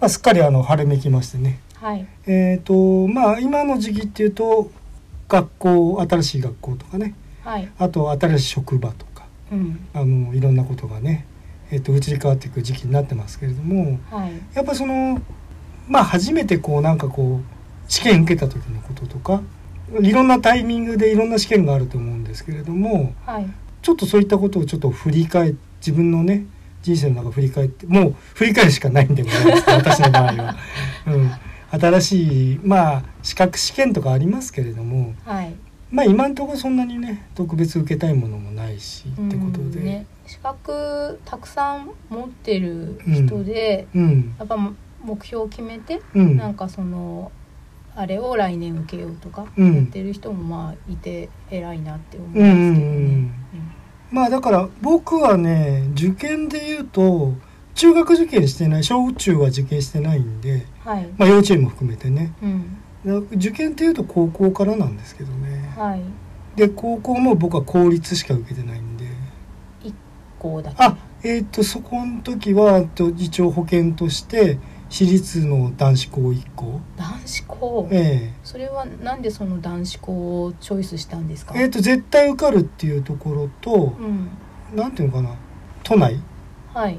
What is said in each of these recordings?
まあ、すっかりあの春めきましてね。はい。えっ、とまあ今の時期っていうと学校新しい学校とかね。はい。あと新しい職場とか。うん。あのいろんなことがね、えっと移り変わっていく時期になってますけれどもはい。やっぱそのまあ初めてこうなんかこう試験受けた時のこととかいろんなタイミングでいろんな試験があると思うんですけれどもはい。ちょっとそういったことをちょっと振り返自分のね人生の中振り返ってもう振り返るしかないんでございます 私の場合は。うん。新しいまあ資格試験とかありますけれどもはい。まあ今のところそんなにね特別受けたいものもないしってことで、うんね。資格たくさん持ってる人で、うん。やっぱ目標を決めて、うん。なんかそのあれを来年受けようとかうん。やってる人もまあいて偉いなって思うんですけどうんうんうねん。まあだから僕はね受験で言うと中学受験してない小中は受験してないんで、うんはい。まあ、幼稚園も含めてねうんだ受験っていうと高校からなんですけどねはい。で高校も僕は公立しか受けてないんでこうだけ。あえっ、とそこの時はえっと一応保険として私立の男子校1校男子校？えそれはなんでその男子校をチョイスしたんですか？ええっと絶対受かるっていうところとうん。なんていうのかな？都内はい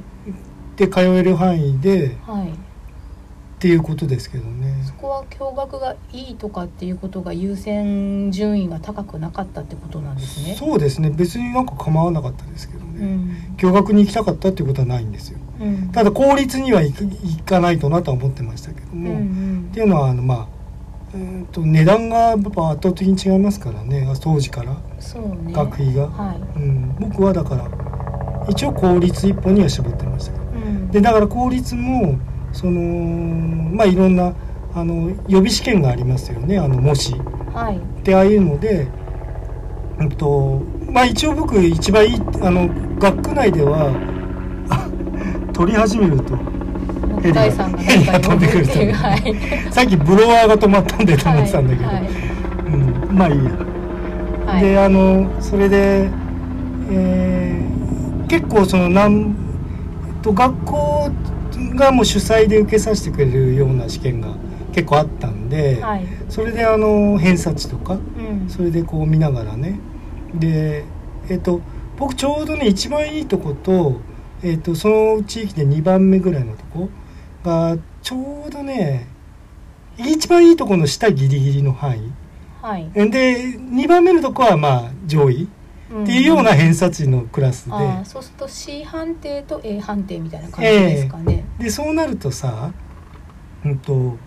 で通える範囲ではい。っていうことですけどねそこは共学がいいとかっていうことが優先順位が高くなかったってことなんですね。そうですね別になんか構わなかったですけどうね、ん。共学に行きたかったっていうことはないんですようん。ただ公立には行く行かないとなとは思ってましたけどうんも、うんっていうのはあのまあえーと値段がやっぱ圧倒的に違いますからね当時からね。学費が、はい。うん、僕はだから一応公立一本には絞ってましたけどうん。でだから公立もそのまあいろんなあの予備試験がありますよねあの模試はい。ってああいうので、うんとまあ、一応僕一番いいあの学区内ではあ取り始めるとヘリがヘリが飛んでくるとはい。さっきブロワーが止まったんでと思ってたんだけど、はいうん、まあいいや。はい。であのそれで、えー結構そのなんと学校がもう主催で受けさせてくれるような試験が結構あったんで、はい。それであの偏差値とかうん。それでこう見ながらねでえっと僕ちょうどね一番いいとこと,、えっとその地域で2番目ぐらいのとこがちょうどね一番いいとこの下ギリギリの範囲。はい。で2番目のとこはまあ上位っっていうような偏差値のクラスで、ああそうすると C 判定と A 判定みたいな感じですかね。でそうなるとさ、うんと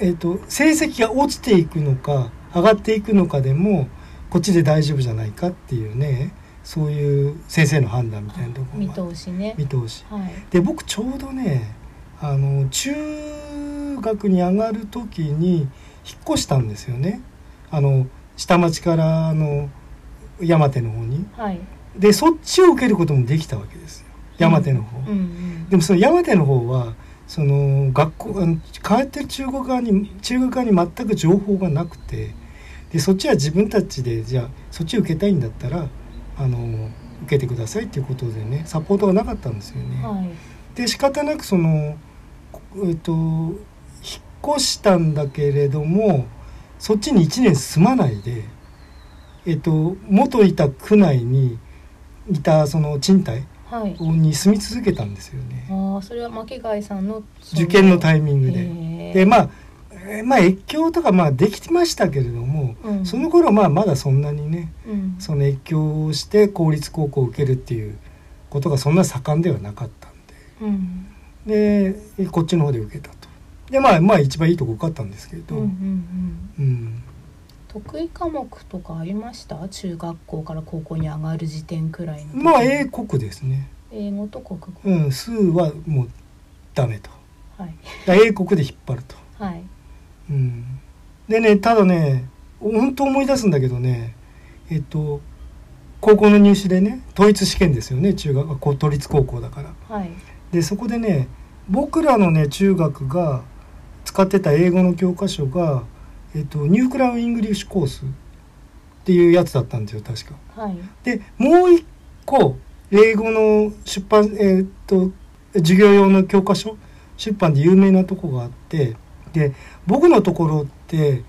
えっと成績が落ちていくのか上がっていくのかでもこっちで大丈夫じゃないかっていうねそういう先生の判断みたいなところ見が通しね。見通しはい。で僕ちょうどねあの中学に上がる時に引っ越したんですよねあの下町からあの山手の方にはい。でそっちを受けることもできたわけですよ山手の方、うんうん。でもその山手の方はその学校あの帰ってる中国側に中学側に全く情報がなくてでそっちは自分たちでじゃあそっち受けたいんだったらあの受けてくださいっていうことでねサポートがなかったんですよね。はい。で仕方なくそのえっと引っ越したんだけれどもそっちに1年住まないでえっと元いた区内にいたその賃貸はい。に住み続けたんですよねああそれは巻貝さんの受験のタイミングで。でまあえーまあ越境とかまあできてましたけれども、うん。その頃まあまだそんなにねうん。その越境をして公立高校を受けるっていうことがそんな盛んではなかったんうん。ででこっちの方で受けたと。でまあまあ一番いいとこ受かったんですけど、うんうんうん。うん。得意科目とかありました？中学校から高校に上がる時点くらいの時。まあ英国ですね。英語と国語、うん数はもうダメと。はい。英国で引っ張ると、はいうん、でねただね本当思い出すんだけどねえっと高校の入試でね統一試験ですよね中学あこう都立高校だから。はい。でそこでね僕らのね中学が使ってた英語の教科書が、えっと、 New Crown English Course っていうやつだったんですよ確か。はい。でもう一個英語の出版えっと授業用の教科書出版で有名なとこがあってで僕のところって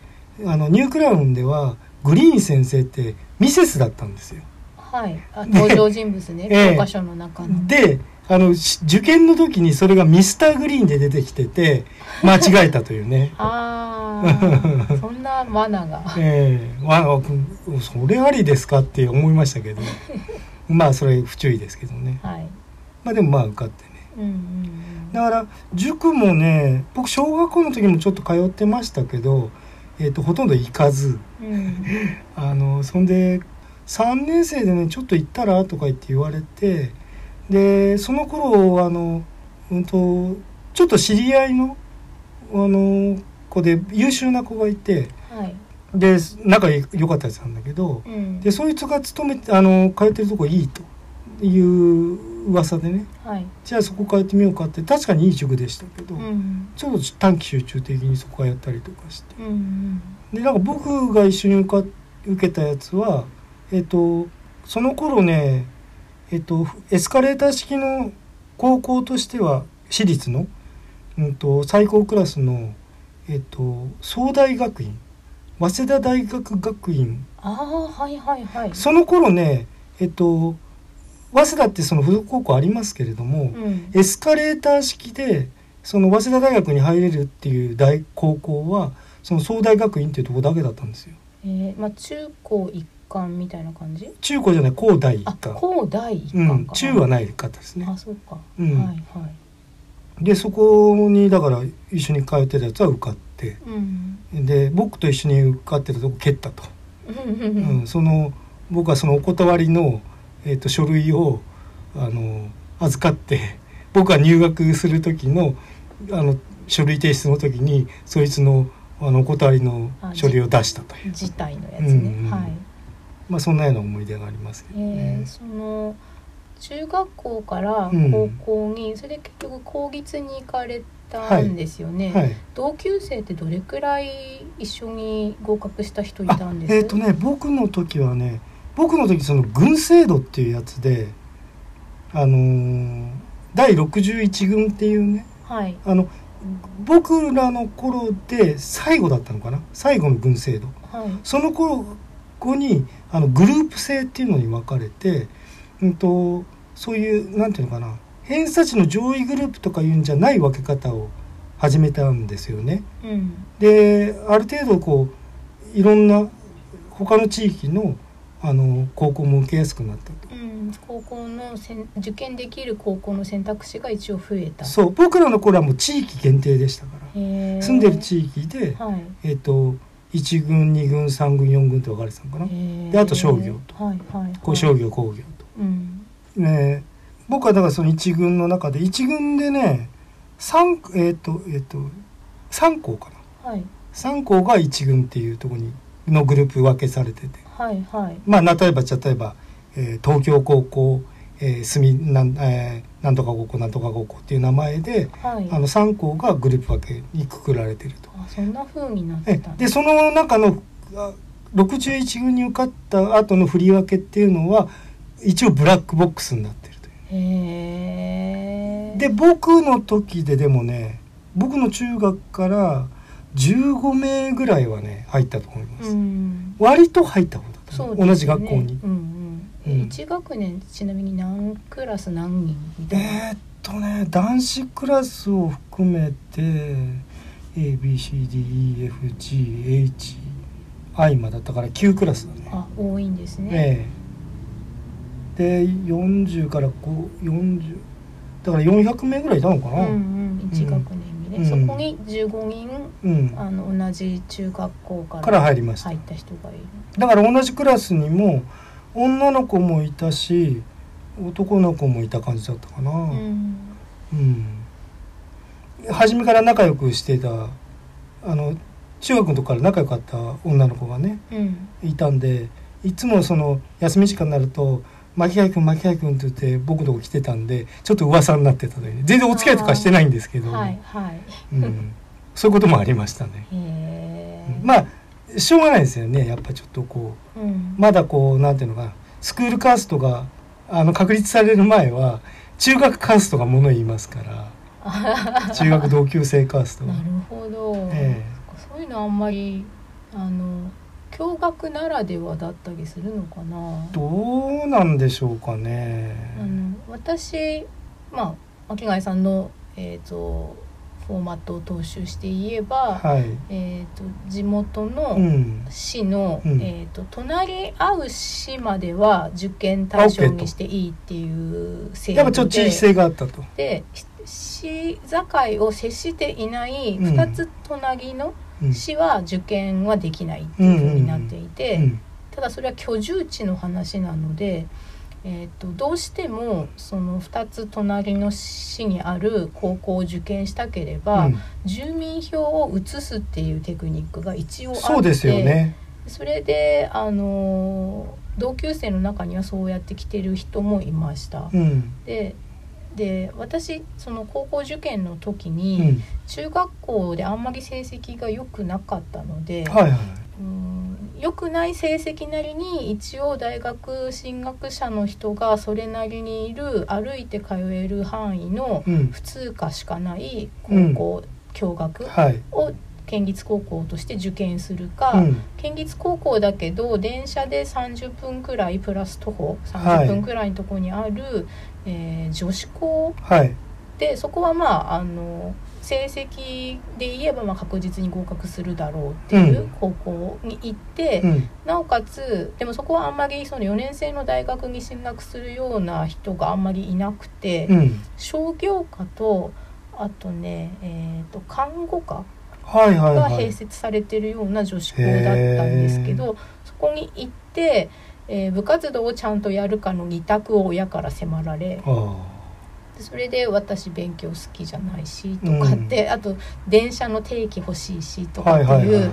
あのニュークラウンではグリーン先生ってミセスだったんですよ。はい。あ登場人物ね。ええ。教科書の中の、であのし受験の時にそれがミスターグリーンで出てきてて間違えたというね。ああ そんな罠が。ええ。わそれありですかって思いましたけど。まあそれ不注意ですけどね。はい。まあでもまあ受かってね。うんうんだから塾もね僕小学校の時もちょっと通ってましたけど、えー、とほとんど行かず。うん。う んあのそんで3年生でねちょっと行ったらとか言って言われてでその頃あの、うん、とちょっと知り合いのあの子で優秀な子がいてはい。で仲良かったやつなんだけどうん。でそいつが勤めてあの通ってるとこいいという噂でね。はい。じゃあそこ通ってみようかって確かにいい塾でしたけど、うんちょっと短期集中的にそこからやったりとかして。うんうんでなんか僕が一緒に受か受けたやつはえっ、とその頃ねえっ、とエスカレーター式の高校としては私立の、うん、と最高クラスのえっ、と総大学院早稲田大学学院。ああはいはいはい。その頃ねえっ、と早稲田ってその付属高校ありますけれども、うん。エスカレーター式でその早稲田大学に入れるっていう大高校はその総大学院っていうところだけだったんですよ。えー、まあ中高一貫みたいな感じ？中高じゃない高大一あ貫高大一うん中はないかったですね。あそうか、うん。はいはい。でそこにだから一緒に通ってたやつは受かって。うん。で僕と一緒に受かってたとこ蹴ったと、うん、その僕はそのお断りの、えー、と書類をあの預かって僕が入学する時のあの書類提出の時にそいつのあのお断りの書類を出したという。自体のやつね、うんうんはい。まあそんなような思い出がありますけどえねー、。その中学校からうん。高校に、それで結局公立に行かれたんですよね、はい、同級生ってどれくらい一緒に合格した人いたんです？えっ、とね僕の時はね僕の時その軍制度っていうやつであのー第61軍っていうねはい。あの僕らの頃で最後だったのかな最後の軍制度。はい。その頃後にあのグループ制っていうのに分かれて、うん、とそういうなんていうのかな偏差値の上位グループとかいうんじゃない分け方を始めたんですよね。うん。である程度こういろんな他の地域のあの高校も受けやすくなったと。うん、高校のせん受験できる高校の選択肢が一応増えた。そう僕らの頃はもう地域限定でしたから。住んでる地域で、はい。えっと1軍2軍3軍4軍って分かれてたのかな。であと商業と。はいはいはい。こう商業工業と。うん。ね僕はだからその1軍の中で1軍でね3えっ、とえっ、と3校かな。はい。3校が1軍っていうところにのグループ分けされててはいはい。まあ例えば例えば、えー東京高校、えー、住なん,、えーなんとか高校なんとか高校っていう名前ではい。あの3校がグループ分けにくくられてると。あそんな風になってえたんでその中のあ61軍に受かった後の振り分けっていうのは一応ブラックボックスになってるという。へえで僕の時ででもね僕の中学から15名ぐらいはね入ったと思います、うん。割と入った方だった、そうね。同じ学校に。うんうん。えうん。一学年ちなみに何クラス何人みたいなえーっとね男子クラスを含めて ABCDEFGHI までだったから9クラスだね。あ多いんですね、ええ。で40からこう40だから400名ぐらいいたのかな。うんうん一学年。にね、うん。そこに15人うん、あの同じ中学校かからら入りました。入った人がいる。だから同じクラスにも女の子もいたし男の子もいた感じだったかな。うん。うん、初めから仲良くしてたあの中学の時から仲良かった女の子がねうん。いたんでいつもその休み時間になると「巻貝君巻貝君」って言って僕のとこ来てたんでちょっと噂になってたという。ね全然お付き合いとかしてないんですけど、はいはい。うん、そういうこともありましたね。まあしょうがないですよね。やっぱちょっとこううん。まだこうなんていうのかな。スクールカーストがあの確立される前は中学カーストがもの言いますから、中学同級生カーストなるほど、えそういうのあんまりあの共学ならではだったりするのかな。どうなんでしょうかね。あの私まあ巻貝さんの、えーと、フォーマットを踏襲して言えば、はい、えーと、地元の市の、うん、えーと、隣り合う市までは受験対象にしていいっていう制度で。やっぱちょっと地域性があったと。で市境を接していない2つ隣の市は受験はできないっていうふうになっていて、ただそれは居住地の話なので。えーと、どうしてもその2つ隣の市にある高校を受験したければ、うん、住民票を移すっていうテクニックが一応あってそうですよねそれであの同級生の中にはそうやって来てる人もいました。うん、でで私その高校受験の時に、中学校であんまり成績が良くなかったので、はいはい、うん良くない成績なりに一応大学進学者の人がそれなりにいる歩いて通える範囲の普通科しかない高校、共学を県立高校として受験するか、うん、県立高校だけど電車で30分くらいプラス徒歩30分くらいのとこにある、はい、えー、女子校、はい、でそこはまああの成績で言えばまあ確実に合格するだろうっていう高校に行って、うん、なおかつでもそこはあんまりその4年生の大学に進学するような人があんまりいなくて、うん、商業科とあとね、えーと、看護科が併設されてるような女子校だったんですけど、そこに行って、えー、部活動をちゃんとやるかの2択を親から迫られ。それで私勉強好きじゃないしとかって、うん、あと電車の定期欲しいしとかっていう、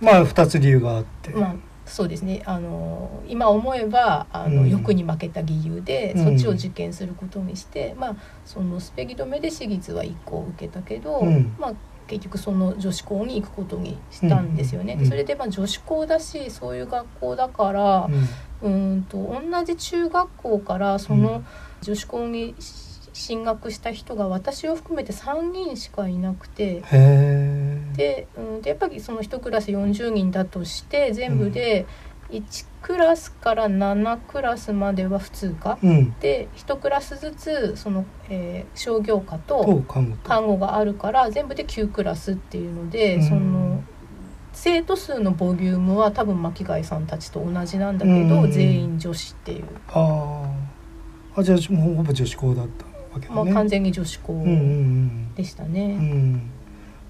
まあ2つ理由があって。まあそうですね。あの今思えばあの、うん、欲に負けた理由で、そっちを受験することにして、まあそのスペギ止めで私立は1個受けたけど、まあ結局その女子校に行くことにしたんですよね。うん、それでまあ女子校だしそういう学校だから、うん。と同じ中学校からその、女子校に進学した人が私を含めて3人しかいなくてで,、うん、でやっぱりその1クラス40人だとして全部で1クラスから7クラスまでは普通科、うん、で1クラスずつその、えー、商業科と看護があるから全部で9クラスっていうので、うん、その生徒数のボリュームは多分巻貝さんたちと同じなんだけど、うん、全員女子っていう。ああじゃあもうほぼ女子校だったわけだね、まあ、完全に女子校でしたね、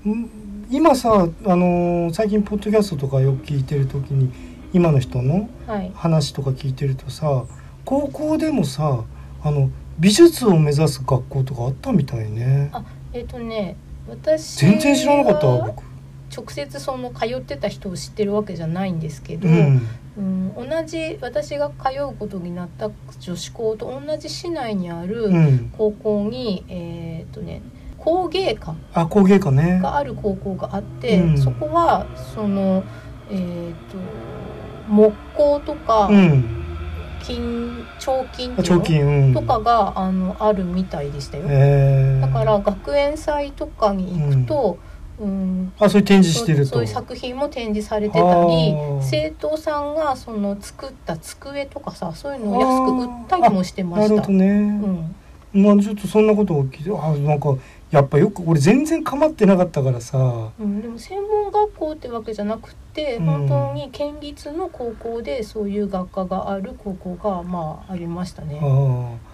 うん、今さあの最近ポッドキャストとかよく聞いてる時に今の人の話とか聞いてるとさ、はい、高校でもさあの美術を目指す学校とかあったみたいね。あえっ、ー、とね私全然知らなかった僕。直接その通ってた人を知ってるわけじゃないんですけど、うん、うん、同じ私が通うことになった女子校と同じ市内にある高校に、うん、えっ、とね工芸科あ工芸科ね。がある高校があって、うん、そこはそのえっ、ー、と木工とか、金彫金とかが、あのあるみたいでしたよ。だから学園祭とかに行くと、うん、あそういう展示してると。そういう作品も展示されてたり生徒さんがその作った机とかさそういうのを安く売ったりもしてました。なるほどね、うん。まあちょっとそんなことを聞いてあなんかやっぱよく俺全然構ってなかったからさ、うん、でも専門学校ってわけじゃなくて、うん、本当に県立の高校でそういう学科がある高校がまあありましたね。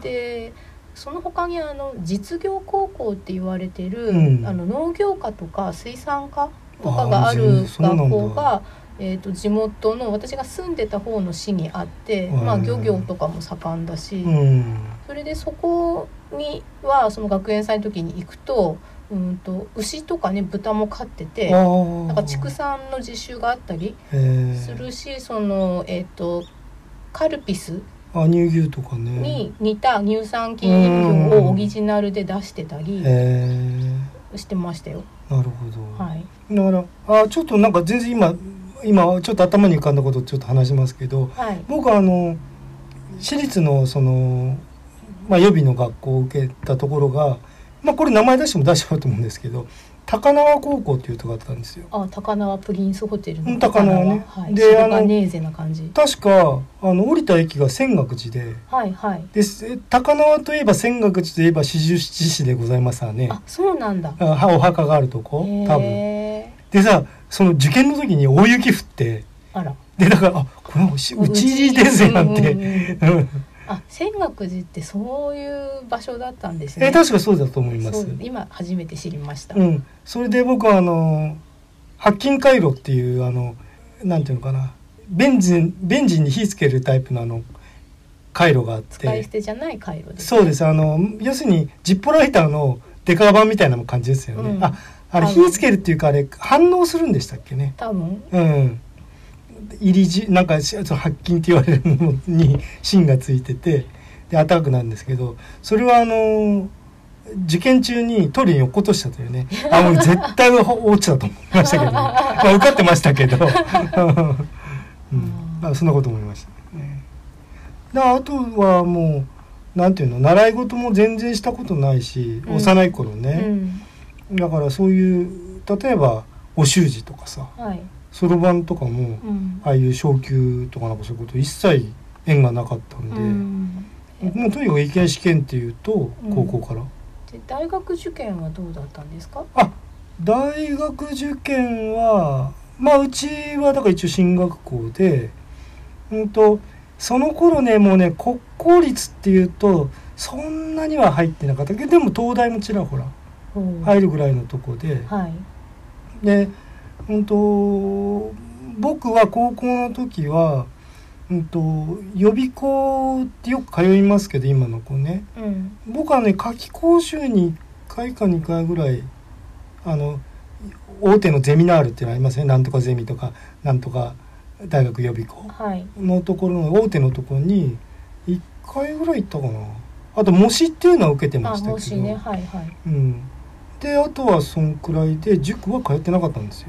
でその他にあの実業高校って言われてる、うん、あの農業科とか水産科とかがある学校が、えーと、地元の私が住んでた方の市にあって、まあ、漁業とかも盛んだし、うん、それでそこにはその学園祭の時に行くと。うんと牛とかね豚も飼っててなんか畜産の実習があったりするしその、えーとカルピスあ乳牛とかね。に似た乳酸菌飲料をオリジナルで出してたりしてましたよ。なるほど、はい、だからあちょっとなんか全然今今ちょっと頭に浮かんだことちょっと話しますけど、はい、僕はあの私立のその、まあ、予備の学校を受けたところがまあこれ名前出しても出しちゃうと思うんですけど高輪高校っていうとこあったんですよ。あ、高輪プリンスホテルの高輪ね。はい、で、あの。確かあの降りた駅が泉岳寺で、はいはい。で高輪といえば泉岳寺といえば四十七士でございますわね。あ、そうなんだ。あ、お墓があるとこ、多分。でさ、その受験の時に大雪降って、あら。でだからあこれうちですなんて。あ、泉岳寺ってそういう場所だったんですね。え確かそうだと思います。今初めて知りました。うん。それで僕はあの白金回路っていうあのなんていうのかな、ベンジンベンジンに火つけるタイプのあの回路があって。使い捨てじゃない回路です、ね、そうです。あの要するにジッポライターのデカ版みたいな感じですよね。うん、あ、あれ火つけるっていうかあれ反応するんでしたっけね。多分。うん。入りじなんか白金って言われるものに芯がついててでアタックなんですけどそれはあの受験中にトイレに落っことしたというね。あもう絶対落ちたと思いましたけど、ね、まあ、受かってましたけど、うん、まあ、そんなこと思いました。ね。であとはもうなんていうの習い事も全然したことないし、うん、幼い頃ね、うん、だからそういう例えばお習字とかさ、はい。そろばんとかも、うん、ああいう昇級とかなんかそういうこと一切縁がなかったんで、うん、もうとにかく意見試験っていうと高校から、で大学受験はどうだったんですか？あ大学受験はまあうちはだから一応進学校でうんとその頃ねもうね国公立っていうとそんなには入ってなかった。けどでも東大もちらほら入るぐらいのとこで、はい、でうんと僕は高校の時は、うんと、予備校ってよく通いますけど今の子ね、うん、僕はね夏季講習に1回か2回ぐらいあの大手のゼミナールっていうのありますね。なんとかゼミとかなんとか大学予備校。のところの大手のところに1回ぐらい行ったかな。あと模試っていうのは受けてましたけど、ね。はいはい、うん、であとはそんくらいで塾は通ってなかったんですよ。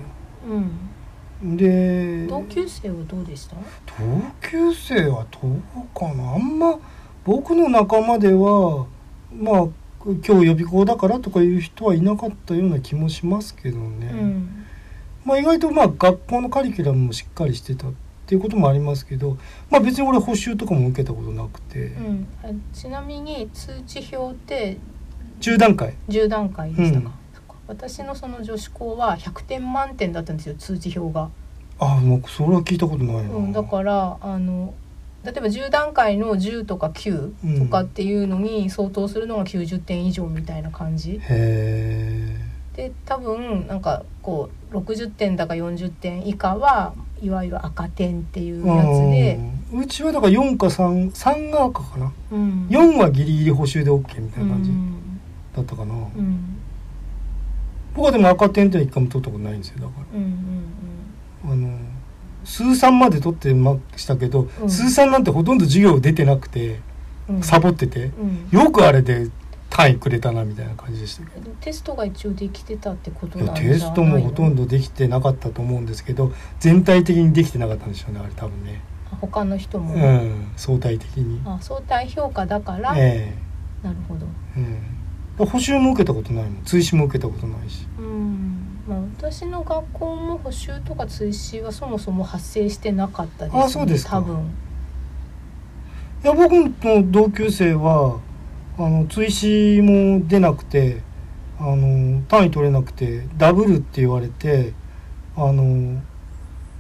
うん、で同級生はどうでした？同級生はどうかな？あんま僕の仲間ではまあ今日予備校だからとかいう人はいなかったような気もしますけどね、うん、まあ意外とまあ学校のカリキュラムもしっかりしてたっていうこともありますけど、まあ、別に俺補習とかも受けたことなくて、うん、ちなみに通知表って10段階。10段階でしたか、うん。私のその女子校は100点満点だったんですよ通知表が。あもうそれは聞いたことないな、うん、だからあの例えば10段階の10とか9とかっていうのに相当するのが90点以上みたいな感じ。へで多分なんかこう60点だか40点以下はいわゆる赤点っていうやつで。うちはだから4か33が赤かな、うん、4はギリギリ補習で OK みたいな感じだったかな。うん。僕はでも赤点って一回も取ったことないんですよだから、うんうんうん、あの数三まで取ってましたけど、うん、数三なんてほとんど授業出てなくて、うん、サボってて、うん、よくあれで単位くれたなみたいな感じでしたけど。テストが一応できてたってことなんテストもほとんどできてなかったと思うんですけど全体的にできてなかったんでしょうねあれ多分ね。他の人も、うん、相対的に。あ相対評価だから、ええ。ー、なるほど、うん補習も受けたことないもん。追試も受けたことないし。うん。まあ私の学校も補習とか追試はそもそも発生してなかったです、ね、あそうですか。多分。いや僕の同級生はあの追試も出なくてあの単位取れなくてダブルって言われてあの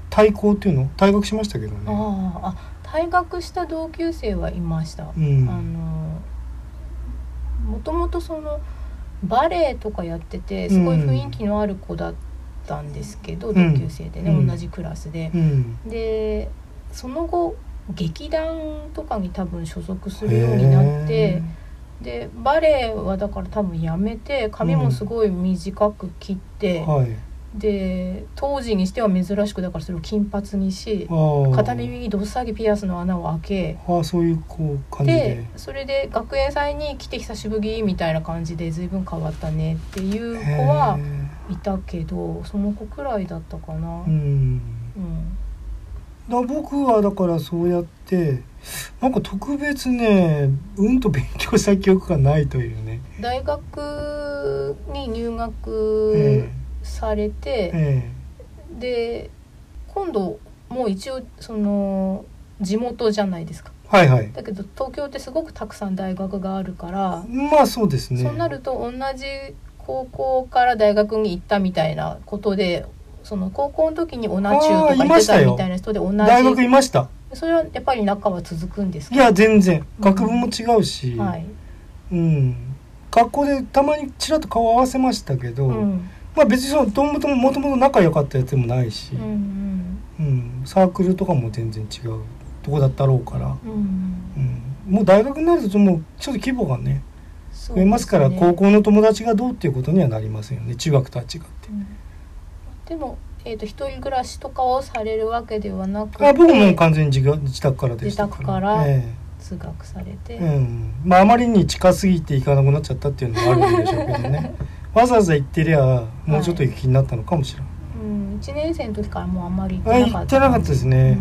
退校っていうの？退学しましたけどね。ああ退学した同級生はいました、うん、あのもともとそのバレエとかやっててすごい雰囲気のある子だったんですけど、うん、同級生でね、うん、同じクラスで。うん、でその後劇団とかに多分所属するようになってでバレエはだから多分やめて髪もすごい短く切って、はいで当時にしては珍しくだからそれを金髪にし片耳にどっさりピアスの穴を開けあそういうこう感じで。それで学園祭に来て久しぶりみたいな感じで随分変わったねっていう子はいたけどその子くらいだったかな。うん、うん。だ僕はだからそうやってなんか特別ねうんと勉強した記憶がないというね。大学に入学されて、ええ、で今度もう一応その地元じゃないですか。はいはい。だけど東京ってすごくたくさん大学があるからまあそうですね。そうなると同じ高校から大学に行ったみたいなことでその高校の時に同じ中とか行ってたみたいな人で同じ大学いました。それはやっぱり仲は続くんですか？いや全然。学部も違うし、うん、はい。うん、学校でたまにちらっと顔合わせましたけど、うん、まあ別にそのもともともと仲良かったやつでもないし、うん、うん、サークルとかも全然違うとこだったろうから、うんもう大学になるともうちょっと規模がね増えますから、ね、高校の友達がどうっていうことにはなりませんよね。中学とは違って。でもえーと、一人暮らしとかをされるわけではなくあ僕も完全に自自宅からでしたから。自宅から通学されて、えー、うん。まああまりに近すぎて行かなくなっちゃったっていうのもあるんでしょうけどね わざわざ行ってりゃもうちょっと行く気になったのかもしれない、はい、うん、1年生の時からもうあんまり行ってなかった、行ってなかったですね、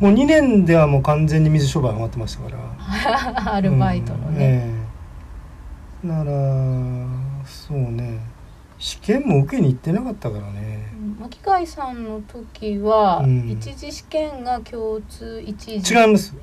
もう2年ではもう完全に水商売終わってましたから。アルバイトのね、うん、えー、ならそうね。試験も受けに行ってなかったからね、巻貝さんの時は、一次試験が共通一次違います。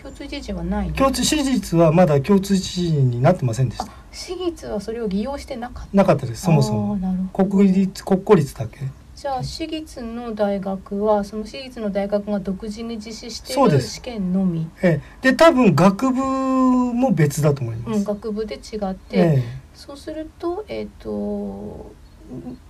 共通一次はない共通私立はまだ共通一次になってませんでした私立はそれを利用してなかった。なかったですそもそも。国立国公立だけ。じゃあ私立の大学はその私立の大学が独自に実施している試験のみ。ええ、で多分学部も別だと思います、うん、学部で違って、ええ、そうするとえっ、ー、と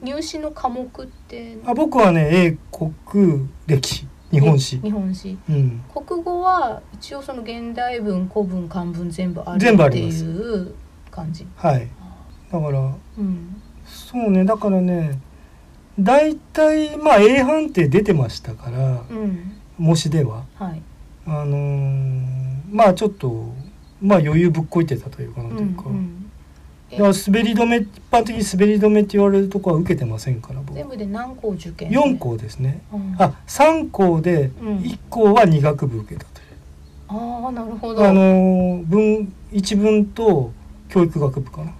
入試の科目って？あ僕はね英国歴史日本史。日本史、うん、国語は一応その現代文古文漢文全部あるっていう感じ。はい。だから、うん、そうね。だからね大体まあ A 判定出てましたから、うん、模試では、はい、あのー、まあちょっとまあ余裕ぶっこいてたというかなんというか、うんうん。だから滑り止め一般的に滑り止めって言われるとこは受けてませんから全部で何校受験？4校ですね、うん、あ三校で1校は2学部受けたという、うん、ああなるほど。あの文一文と教育学部かな。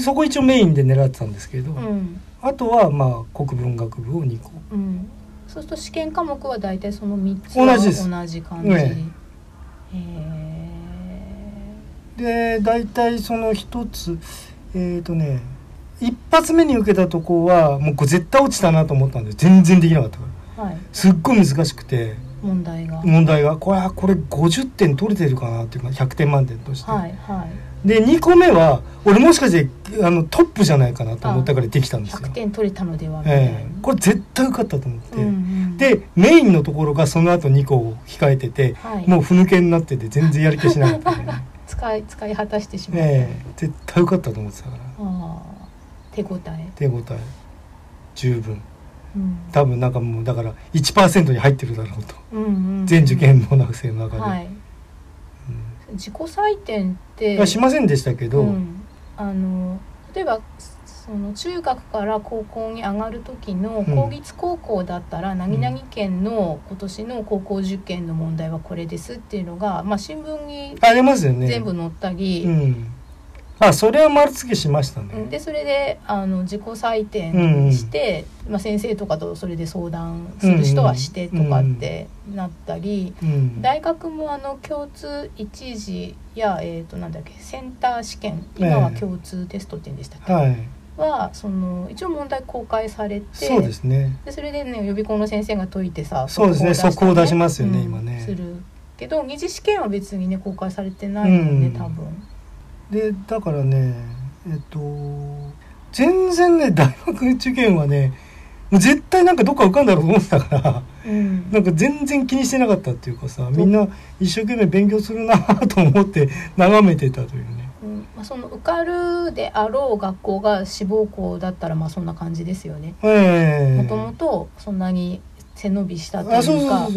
そこ一応メインで狙ってたんですけど、うん、あとはまあ国文学部を2校、うん、そうすると試験科目は大体その3つ同じです。同じ感じ、ね、へえで大体その一つえっ、ー、とね一発目に受けたとこはもうこれ絶対落ちたなと思ったんで全然できなかったから、はい、すっごい難しくて。問題が。問題が。これこれ50点取れてるかなっていうか100点満点として、はいはい、で2個目は俺もしかしてあのトップじゃないかなと思ったからできたんですよ。100点取れたのではみたいな、えー、これ絶対受かったと思って、うんうん、でメインのところがその後2個控えてて、はい、もうふぬけになってて全然やる気しなくて、ね。使い使い果たしてしまう、ええ。絶対よかったと思ってたから。あ手応え。手応え。十分、うん、多分なんかもうだから1%に入ってるだろうと、うんうんうん、全受験の学生の中で、はい。うん、自己採点ってしませんでしたけど、うん、あの例えばその中学から高校に上がる時の公立高校だったら、うん、何々県の今年の高校受験の問題はこれですっていうのが、まあ、新聞に全部載ったり。うんあそれは丸付けしましたね。でそれであの自己採点して、うん。うん、まあ、先生とかとそれで相談する人はしてとかってなったり、うん。うん、大学もあの共通一次や、えー、となんだっけセンター試験今は共通テストって言うんでしたっけ、はい、はその一応問題公開されてそうですね。でそれでね予備校の先生が解いてさそうですね。速報出しますよね、うん、今ねするけど二次試験は別にね公開されてないのね、うん、多分でだからねえっと全然ね 大学受験はねもう絶対なんかどっか受かんだろうと思ってたから、うん、なんか全然気にしてなかったっていうかさみんな一生懸命勉強するなと思って眺めてたというね。まあ、その受かるであろう学校が志望校だったらまあそんな感じですよね。もともとそんなに背伸びしたというか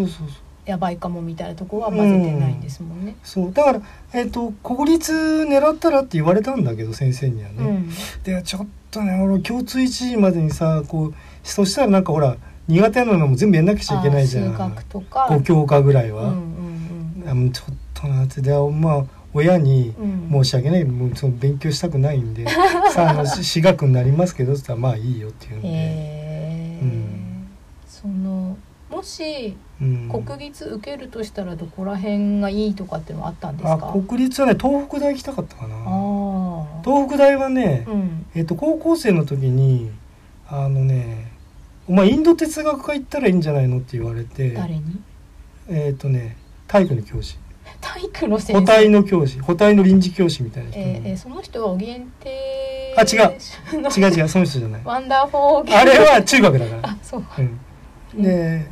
やばいかもみたいなとこは混ぜてないんですもんね。うん、そう。だから、えーと、国立狙ったらって言われたんだけど先生にはね。うん、でちょっとね俺共通一時までにさこうそしたらなんかほら苦手なのも全部やんなくちゃいけないじゃん。数学とか。5教科ぐらいは、うんうんあもうちょっとなって。でまあ親にうん。うん申し訳ない。もうその勉強したくないんで さああの私学になりますけどって言ったらまあいいよって言うんで、へえ、うん。そのもしうん、国立受けるとしたらどこら辺がいいとかっていうのはあったんですあか国立はね東北大行きたかったかな。東北大はね、うん。えっと高校生の時にあのね「お前インド哲学科行ったらいいんじゃないの?」って言われて誰に？えっとね体育の教師。体育の先補生体の教師。補体の臨時教師みたいな人。に、えーえーその人はオリエンテあ違う。う違う違うその人じゃない。ワンダーフォーあれは中学だから。あそううん、で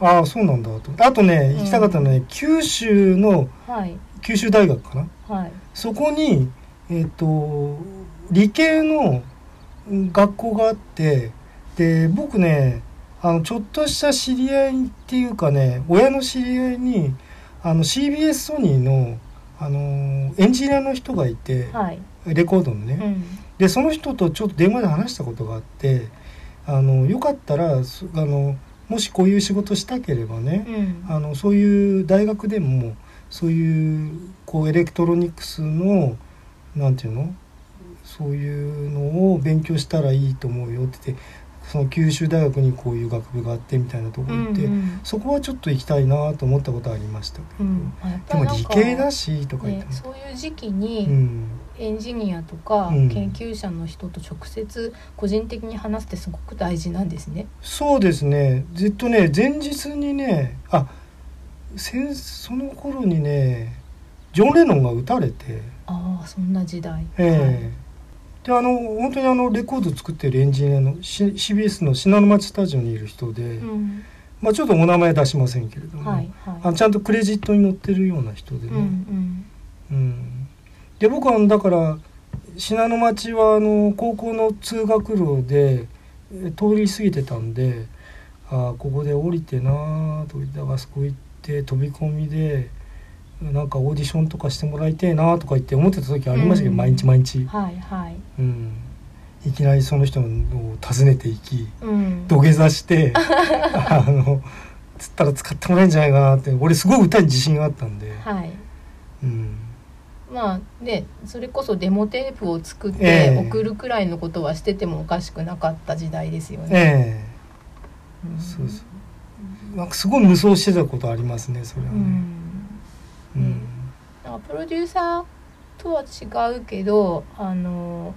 ああそうなんだと。あとね行きたかったのはね、九州のはい。九州大学かな。はい。そこにえっ、と理系のうん学校があってで僕ねあのちょっとした知り合いっていうかね親の知り合いにあの CBS ソニーのあのエンジニアの人がいて、はい。レコードのね、うん。でその人とちょっと電話で話したことがあってあのよかったらそあのもしこういう仕事したければね、うん。あのそういう大学でもそういうこうエレクトロニクスのなんていうの？そういうのを勉強したらいいと思うよって言ってその九州大学にこういう学部があってみたいなとこ行って、うんうん。そこはちょっと行きたいなと思ったことありましたけど、うん。でも理系だしとか言っね。ても、そういう時期うにん、エンジニアとかうん。研究者の人と直接個人的に話すってすごく大事なんですね。そうですね。ずっとね前日にねあ戦その頃にねジョン・レノンが撃たれて。ああそんな時代。ええ。であの本当にあのレコード作ってるエンジニアのし CBS の信濃町スタジオにいる人で、はいうん。まあ、ちょっとお名前出しませんけれども、はいはい。あのちゃんとクレジットに載ってるような人でうんうね、ん。うんで僕はだから信濃町はあの高校の通学路でえ通り過ぎてたんでああここで降りてなあと言ってあそこ行って飛び込みでなんかオーディションとかしてもらいたいなとか言って思ってた時ありましたけど、うん毎日毎日、はいはい。うん、いきなりその人を訪ねていきうん。土下座して あのつったら使ってもらえるんじゃないかなって俺すごい歌に自信があったんで、はい。うん、まあねそれこそデモテープを作っええ。て送るくらいのことはしててもおかしくなかった時代ですよね。えうん。えそうそう。なんかすごい無双してたことありますねそれはね、うん。うん。なんかプロデューサーとは違うけどあの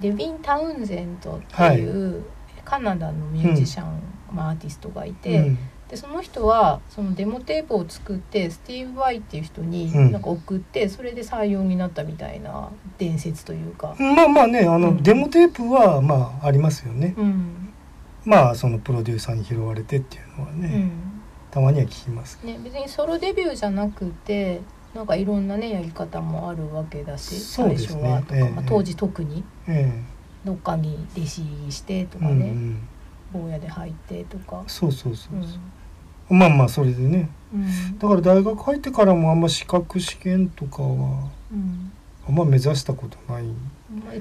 デビン・タウンゼントっていう、カナダのミュージシャン、まあ、アーティストがいて、うんでその人はそのデモテープを作ってスティーブ・ワイっていう人にうん。なんか送って、それで採用になったみたいな伝説というか。まあまあねあの、うん。デモテープはまあありますよね。うん。まあそのプロデューサーに拾われてっていうのはね、うん。たまには聞きますね、別にソロデビューじゃなくてなんかいろんなねやり方もあるわけだし、最初はとか、ええ。まあ、当時特に。えどっかに弟子入りしてとえうんうかね、ん。坊やで入ってとか。そうそうそうう。ん。そう、まあまあそれでね。うん。だから大学入ってからもあんま資格試験とかはうん。あんま目指したことない。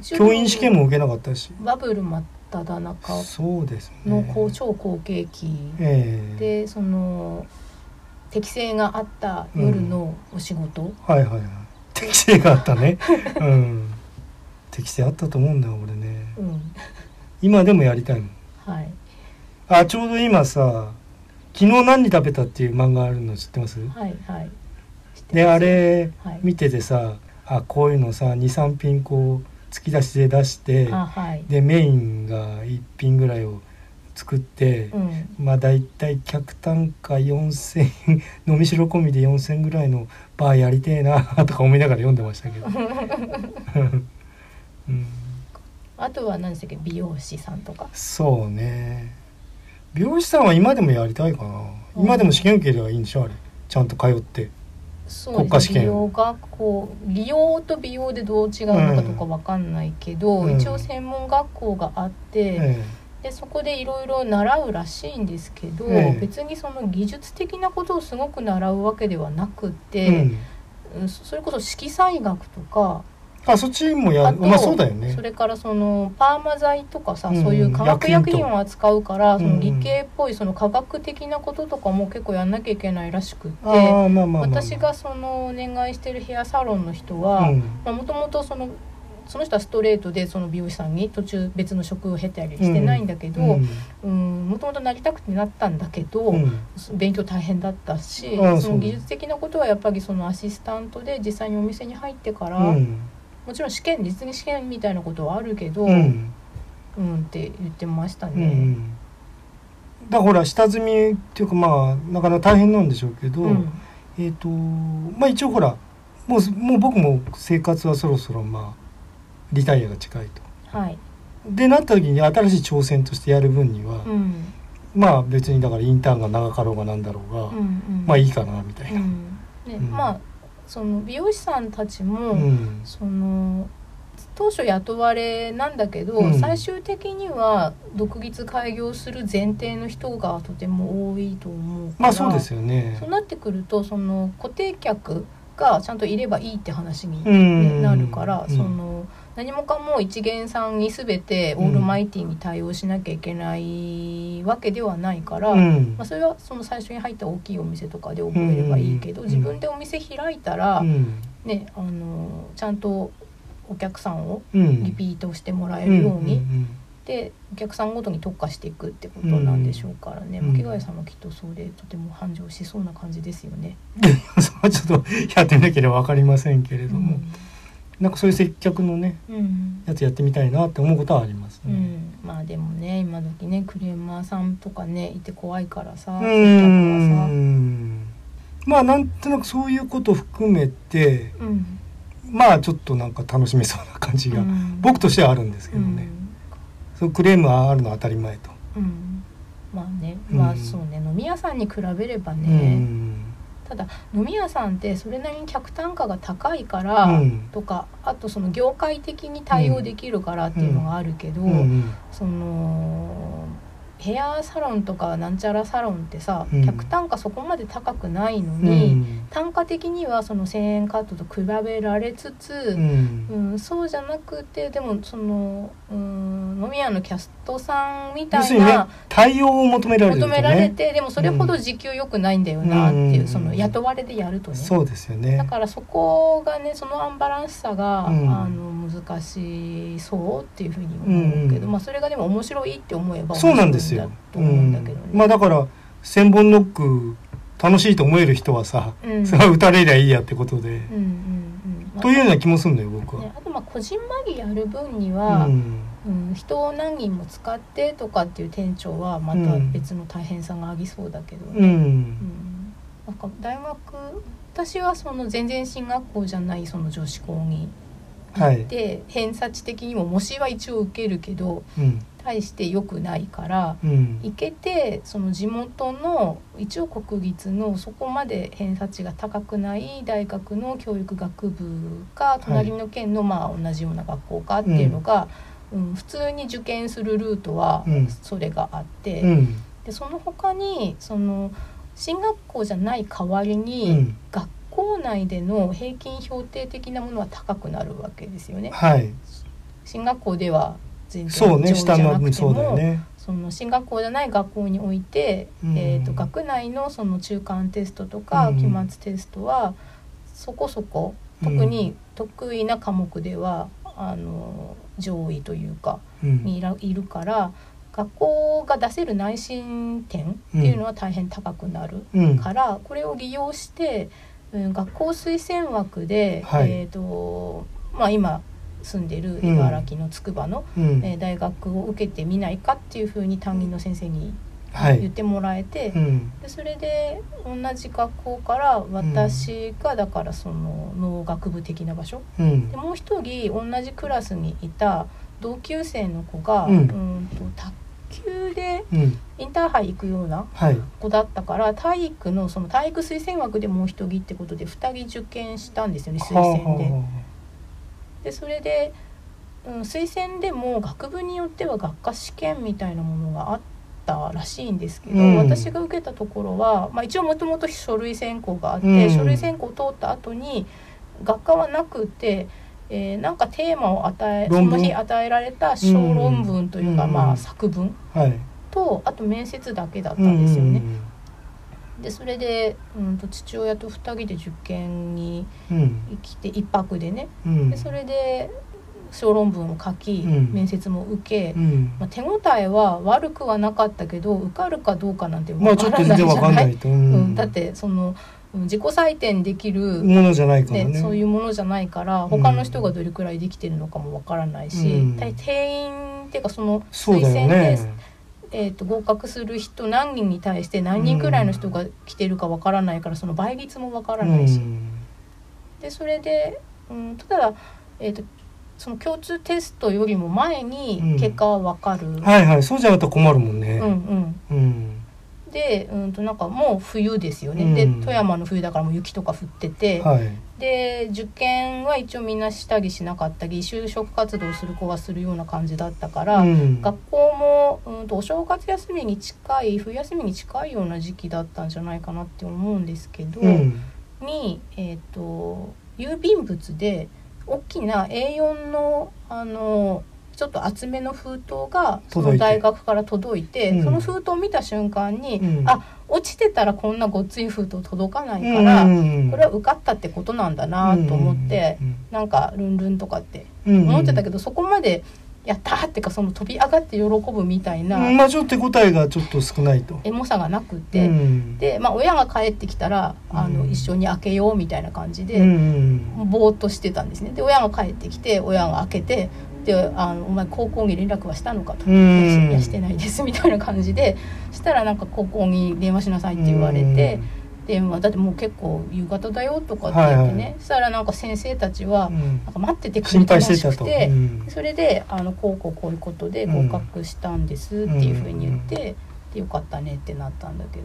教員試験も受けなかったし。バブル真っ只中そうですね。の高超好景気ええ。でその適性があった夜のお仕事、はいはいはい。適性があったね。うん。適性あったと思うんだよ俺ね。うん。今でもやりたいもん。はい。あちょうど今さ「昨日何食べた」っていう漫画あるの知ってます？はいはい。であれはい。見ててさあこういうのさ23品こう突き出しで出してあはい。でメインが1品ぐらいを作って、うん。まあ大体客単価4,000 飲みしろ込みで4,000ぐらいのバーやりてえな とか思いながら読んでましたけど、うん、あとは何でしたっけ？美容師さんとか。そうね美容師さんは今でもやりたいかな。今でも試験受ければいいんでしょあれ。ちゃんと通って。そう国家試験。美容学校美容と美容でどう違うのかとかわかんないけど、うん。一応専門学校があって、えでそこでいろいろ習うらしいんですけど、ええ。別にその技術的なことをすごく習うわけではなくえて、うんそれこそ色彩学とかあそっちもやまあそうだよね。それからそのパーマ剤とかさ、うん、そういう化学薬品を扱うからその理系っぽいその科学的なこととかも結構やんなきゃいけないらしくって、私がそのお願いしてるヘアサロンの人はもともとそのその人はストレートでその美容師さんに途中別の職を経たりしてないんだけどもともとなりたくてなったんだけど、うん、勉強大変だったし、その技術的なことはやっぱりそのアシスタントで実際にお店に入ってから、うん、もちろん試験実技試験みたいなことはあるけど、うん、うん、って言ってましたね。だから下積みっていうかまあなかなか大変なんでしょうけど、えっ、ー、とまあ一応ほらもうもう僕も生活はそろそろまあリタイアが近いと。はい、でなった時に新しい挑戦としてやる分には、うん、まあ別にだからインターンが長かろうがなんだろうが、うんうん、まあいいかなみたいな。ねまあその美容師さんたちも、その当初雇われなんだけど、うん、最終的には独立開業する前提の人がとても多いと思うからまあそうですよね。そうなってくるとその固定客がちゃんといればいいって話になるから、その何もかも一元さんに全てオールマイティに対応しなきゃいけないわけではないから、うん、まあ、それはその最初に入った大きいお店とかで覚えればいいけど、自分でお店開いたら、ね、あのちゃんとお客さんをリピートしてもらえるように。でお客さんごとに特化していくってことなんでしょうからね、巻貝さんもきっとそれとても繁盛しそうな感じですよね。それはちょっとやってみなければ分かりませんけれども。うんなんかそういう接客のね、うん、やつやってみたいなって思うことはありますね。うん、まあでもね今時ねクレーマーさんとかねいて怖いからさうん。まあなんとなくそういうこと含めて、うん、まあちょっとなんか楽しめそうな感じが、僕としてはあるんですけどね、そうクレームはあるのは当たり前と。まあねまあそうね、飲み屋さん。に比べればね、ただ飲み屋さんってそれなりに客単価が高いからとか、うん、あとその業界的に対応できるからっていうのがあるけど、うんうん、そのヘアサロンとかなんちゃらサロンってさ、うん、客単価そこまで高くないのに、うん、単価的にはその1,000円カットと比べられつつ、うん、うん、そうじゃなくてでもその、うん、飲み屋のキャストさんみたいな、ね、対応を求められて、ね、求められてでもそれほど時給良くないんだよなっていう、その雇われでやるとね。そうですよね。だからそこがねそのアンバランスさが、あの難しそうっていうふうに思うけど、まあそれがでも面白いって思えばそうなんですですよ。うん、まあだから千本ノック楽しいと思える人はさ、うん、それは打たれりゃいいやってことで、うんうんうん、というような気もするんだよ僕は。ね、あとまあこじんまりやる分には、うん、うん、人を何人も使ってとかっていう店長はまた別の大変さがありそうだけどね。うん、うん、なんか大学私はその全然進学校じゃないその女子校に行って、はい、偏差値的にも模試は一応受けるけど、うん、大して良くないから、うん、行けてその地元の一応国立のそこまで偏差値が高くない大学の教育学部か隣の県のまあ同じような学校かっていうのが、うん、うん、普通に受験するルートはそれがあって、うん、でその他にその進学校じゃない代わりに、学校内での平均標定的なものは高くなるわけですよね。はい、進学校では全然上位じゃなくても、ね、その進学校じゃない学校において、うん、えーと、学内のその中間テストとか期末テストはそこそこ特に得意な科目では、あの上位というかにいるから。学校が出せる内申点っていうのは大変高くなるから、うん、これを利用して、うん、学校推薦枠で、はい、えーとまあ、今住んでる茨城の筑波の、うん、えー、大学を受けてみないかっていうふうに担任の先生に言ってもらえて、はいうん、でそれで同じ学校から私がだからその農学部的な場所、うん、でもう一人同じクラスにいた同級生の子が、うん、うんと卓球でインターハイ行くような子だったから、はい、体育のその体育推薦枠でもう一人ってことで2人受験したんですよね推薦で。でそれで、うん、推薦でも学部によっては学科試験みたいなものがあったらしいんですけど、うん、私が受けたところは、まあ、一応もともと書類選考があって、うん、書類選考を通った後に学科はなくてえー、なんかテーマを与えその日与えられた小論文というか、まあ、作文と、はい、あと面接だけだったんですよね。でそれで、うんと、父親と2人で受験に行きて、うん、1泊でね、うん、でそれで小論文を書き、うん、面接も受け、まあ、手応えは悪くはなかったけど受かるかどうかなんて分からないじゃない,、うん。だってその自己採点できるものじゃないからね。そういうものじゃないから他の人がどれくらいできてるのかもわからないし、うん、定員っていうかその推薦で、ね、えーと、合格する人何人に対して何人くらいの人が来てるかわからないからその倍率もわからないし、うん、でそれで、うん、ただ、えーとその共通テストよりも前に結果は分かる、うん、はいはいそうじゃなかったら困るもんね。うんうん。うん。で、うんとなんかもう冬ですよね、うん、で富山の冬だからもう雪とか降ってて、はい、で受験は一応みんなしたりしなかったり就職活動する子はするような感じだったから、うん、学校も、うんと、お正月休みに近い冬休みに近いような時期だったんじゃないかなって思うんですけど、うん、に、えーと郵便物で大きな A4 のあのちょっと厚めの封筒がその大学から届いて、うん、その封筒を見た瞬間に、うん、あ落ちてたらこんなごっつい封筒届かないから、うん、これは受かったってことなんだなと思って、うん、なんかルンルンとかって思ってたけど、そこまでやったってかその飛び上がって喜ぶみたいな、まあちょっと手応えがちょっと少ないと。エモさがなくて、うん、で、まあ、親が帰ってきたらあの、一緒に開けようみたいな感じで、うん、ぼーっとしてたんですね。で親が帰ってきて親が開けてであの「お前高校に連絡はしたのか?」と「いやしてないです」みたいな感じで。したらなんか高校に電話しなさいって言われて。電話だってもう結構夕方だよとかって言ってね、はいはい、そしたらなんか先生たちはなんか待っててくれたらしくて、うん、それであのこうこうこういうことで合格したんですっていうふうに言って、でよかったねってなったんだけど。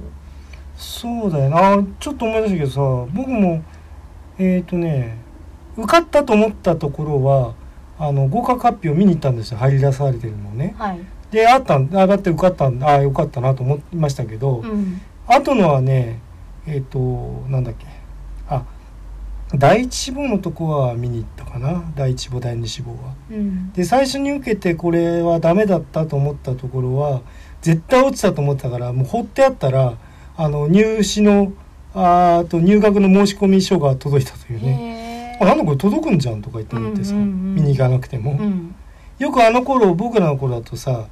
そうだよな。ちょっと思い出したけどさ僕もえっ、ー、とね受かったと思ったところはあの合格発表見に行ったんですよ。入り出されてるのね。はい、であったあだって受かったああよかったなと思いましたけど、うん、後のはねえっ、ー、となんだっけ。あ第一志望のとこは見に行ったかな。第一志望第二志望は。うん、で最初に受けてこれはダメだったと思ったところは絶対落ちたと思ったからもう放ってあったらあの入試のあと入学の申し込み書が届いたというね。あなんだこれ届くんじゃんとか言って思ってさ、見に行かなくても、うん、よくあの頃僕らの頃だとさ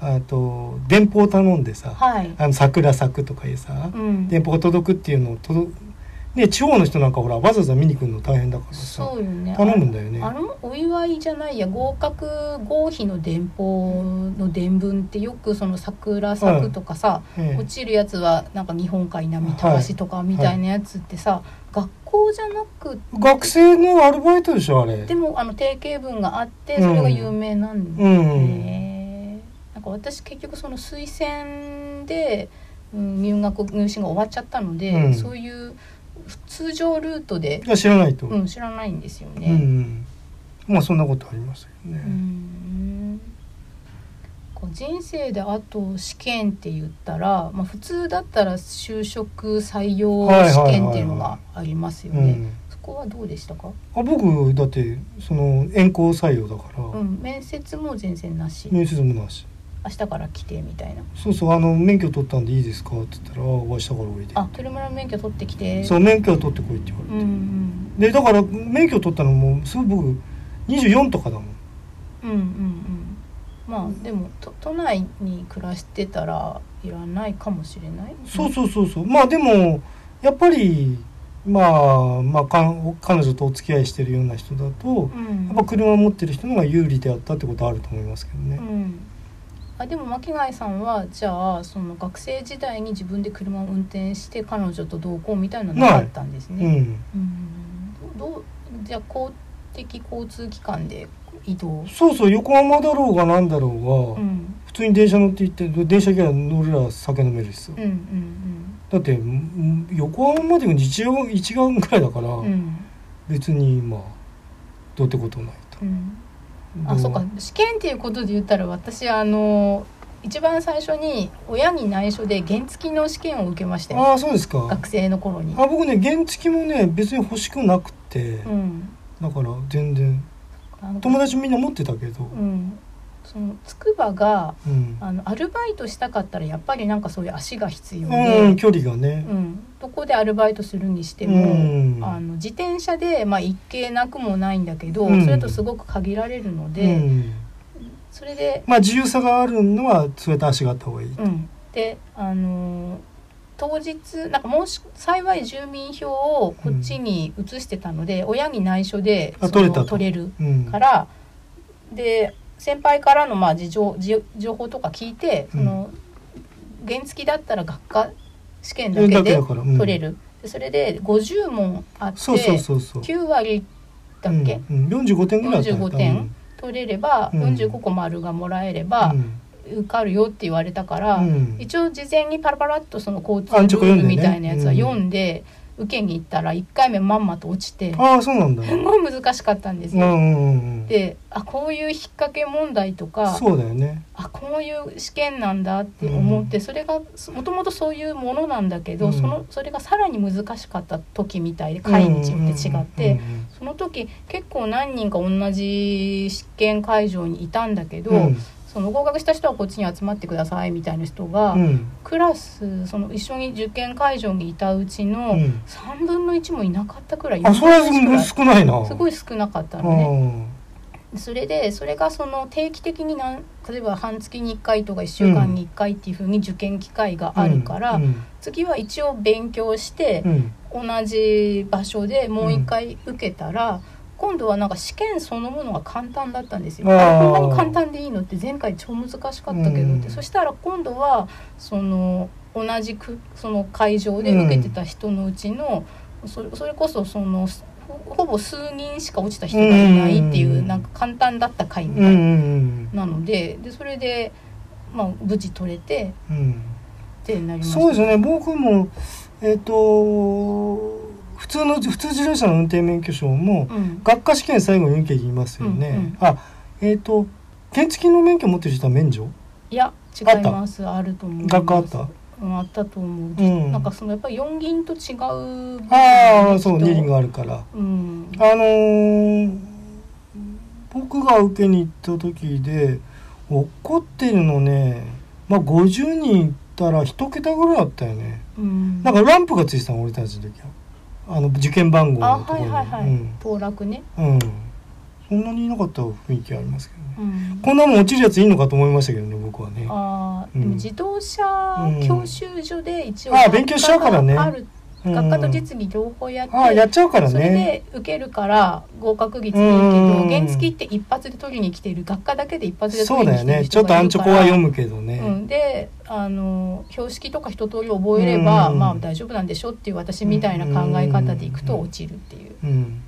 あと電報頼んでさ、はい、あの桜咲くとかいうさ、うん、電報が届くっていうのを届ね、地方の人なんかほらわざわざ見に来るの大変だからさそうよ、ね、頼むんだよね。あのお祝いじゃないや合格合否の電報の伝聞ってよくその桜咲くとかさ、はい、落ちるやつはなんか日本海波たしとかみたいなやつってさ、はい、学校じゃなく学生のアルバイトでしょあれ。でもあの定型文があってそれが有名なんで、うんうん。なんか私結局その推薦で、うん、入学入試が終わっちゃったので、うん、そういう通常ルートで。知らないと、うん、知らないんですよね。うん、まあそんなことありますよね。人生であと試験って言ったら、まあ、普通だったら就職採用試験っていうのがありますよね。そこはどうでしたか？あ僕だってその遠行採用だから、うん、面接も全然なし。面接もなし明日から来てみたいな。そうそうあの免許取ったんでいいですか？って言ったら明日からおいであ車の免許取ってきて。そう免許取ってこいって言われて、うんうん、でだから免許取ったのもすごい僕24とかだもん。うんうんうん。まあでも都都内に暮らしてたらいらないかもしれない？そうそうそうそう。まあでもやっぱりまあまあか彼女とお付き合いしてるような人だと、うん、やっぱ車を持ってる人の方が有利であったってことはあると思いますけどね。うんあでも巻貝さんはじゃあその学生時代に自分で車を運転して彼女と同行みたいなのなかったんですね。うん、うんどうじゃあ公的交通機関で移動？そうそう横浜だろうがなんだろうが、うん、普通に電車乗って行って電車行けば乗るら酒飲めるしさ、うんうんうん、だって横浜までが1時間1時間ぐらいだから、うん、別にまあどうってことないと。うんあそうか。試験っていうことで言ったら私あの一番最初に親に内緒で原付の試験を受けましたよ。あそうですか。学生の頃に。あ僕ね原付もね別に欲しくなくて、うん、だから全然。友達みんな持ってたけど、うん、その筑波が、うん、あのアルバイトしたかったらやっぱりなんかそういう足が必要で、うん、距離がね、うん、どこでアルバイトするにしても、うん、あの自転車で、まあ、一軒なくもないんだけど、それとすごく限られるので、それでまあ自由さがあるのはそうやって足があった方がいい。であの当日なんか申し幸い住民票をこっちに移してたので、親に内緒で取れ取れるから、で先輩からのまあ事情情報とか聞いて、その原付だったら学科試験だけで取れる、でそれで50問あって9割だっけ、うんうん、45点ぐらい45点取れれば、うん、45個丸がもらえれば、受かるよって言われたから、一応事前にパラパラっとその交通ルールみたいなやつは読んで。受けに行ったら1回目まんまと落ちてああそうなんだ。すごい難しかったんですよ。であこういう引っ掛け問題とかそうだよね。あこういう試験なんだって思って、うん、それがもともとそういうものなんだけど、うん、そのそれがさらに難しかった時みたいで会によって違って、その時結構何人か同じ試験会場にいたんだけど。うんその合格した人はこっちに集まってくださいみたいな人が、うん、クラスその一緒に受験会場にいたうちの3分の1もいなかったくらい、うん、あそれは少ないな。すごい少なかったのね。それでそれがその定期的になん例えば半月に1回とか1週間に1回っていうふうに受験機会があるから、うん、次は一応勉強して、同じ場所でもう1回受けたら。今度はなんか試験そのものが簡単だったんですよ。こんなに簡単でいいのって前回超難しかったけどって、うん、そしたら今度はその同じくその会場で受けてた人のうちの、うん、それそれこそそのほぼ数人しか落ちた人がいないっていう、うん、なんか簡単だった回みたいな。のででそれで、まあ、無事取れて、ってなりました、そうですね。僕もえっ、ー、と普通の普通自動車の運転免許証も、学科試験最後に受けにいますよね、うんうん、あえっ、ー、と原付の免許持ってる人は免除？いや違います。あると思う学科あった？うん、あったと思う、うん、なんかそのやっぱり四銀と違うああそう二輪があるから、うん、あのー、僕が受けに行った時で怒ってるのねまあ50人いったら一桁ぐらいあったよね、うん、なんかランプがついてたの俺たちの時はあの受験番号のところに、はいはいはい、当落ね。うん。そんなにいなかった雰囲気ありますけどね、うん、こんなもん落ちるやついいのかと思いましたけどね僕はね。あ、うん、でも自動車教習所で一応、あ勉強しちゃうからね。ある学科と実技両方やって、あやっちゃうからね。それで受けるから合格率いいけど、原付って一発で取りに来ている学科だけで一発で取りに来ているそうだよね。ちょっとアンチョコは読むけどね、うん、であの標識とか一通り覚えれば、まあ大丈夫なんでしょっていう私みたいな考え方でいくと落ちるっていう。うん、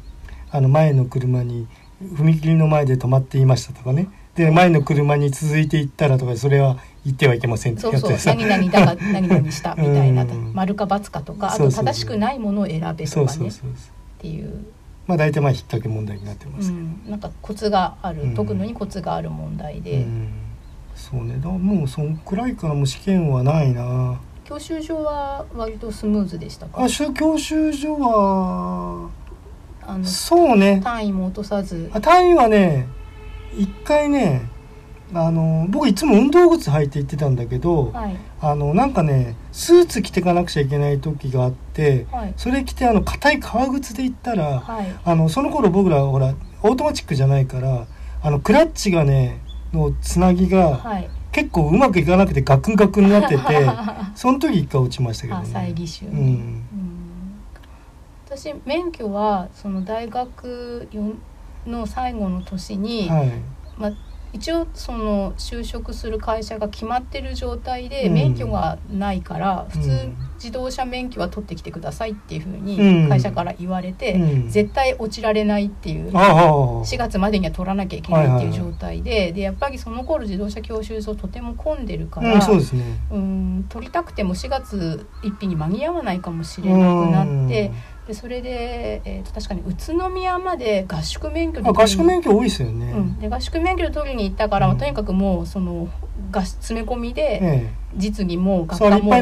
あの前の車に踏切の前で止まっていましたとかね。で前の車に続いていったらとかそれは言ってはいけません。そうそう。何々だか何々した みたいな。丸か×かとかあと正しくないものを選べとかね。っていう。まあ大体まあ引っ掛け問題になってます。けど、うん、なんかコツがある、解くのにコツがある問題で、うん、そうね。だもうそんくらいからも試験はないな。教習所は割とスムーズでしたか？あ教習所はあのそうね。単位も落とさず。あ単位はね一回ねあの僕いつも運動靴履いて行ってたんだけど、はい、あのなんかねスーツ着てかなくちゃいけない時があって、はい、それ着てあの硬い革靴で行ったら、はい、あのその頃僕らほらオートマチックじゃないからあのクラッチがねのつなぎが、結構うまくいかなくてガクンガクンになってて その時一回落ちましたけどね。猜疑種、うん、私免許はその大学の最後の年に、まあ一応その就職する会社が決まってる状態で免許がないから普通自動車免許は取ってきてくださいっていうふうに会社から言われて絶対落ちられないっていう4月までには取らなきゃいけないっていう状態ででやっぱりその頃自動車教習所とても混んでるからうん取りたくても4月1日に間に合わないかもしれなくなって。でそれで、えーと、確かに宇都宮まで合宿免許で合宿免許多いですよね、うん、で合宿免許で取りに行ったから、うん、とにかくもうそのが詰め込みで、実技も学科も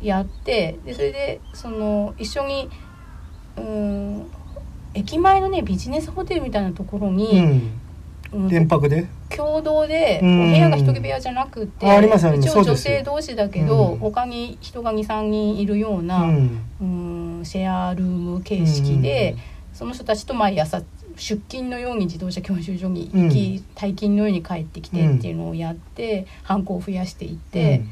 やってでそれでその一緒にうん駅前のねビジネスホテルみたいなところに、うん、連泊で？共同でお部屋が一人部屋じゃなくて、一応女性同士だけど、他に人が23人いるような、うん。シェアルーム形式で、その人たちと毎朝出勤のように自動車教習所に行き、退勤のように帰ってきてっていうのをやって、犯行を増やしていって、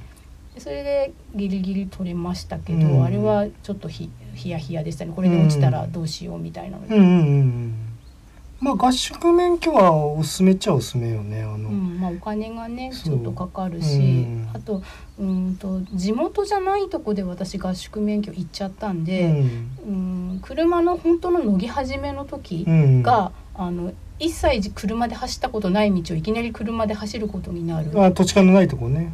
それでギリギリ取れましたけど、あれはちょっとひヒヤヒヤでしたね。これで落ちたらどうしようみたいなので。まあ合宿免許はおすすめっちゃおすすめよねあの、うん、まあお金がねちょっとかかるし、うん、あとうんと地元じゃないとこで私合宿免許行っちゃったんで、うん、うん車の本当の乗り始めの時が、うん、あの一切車で走ったことない道をいきなり車で走ることになる。あ土地勘のないとこね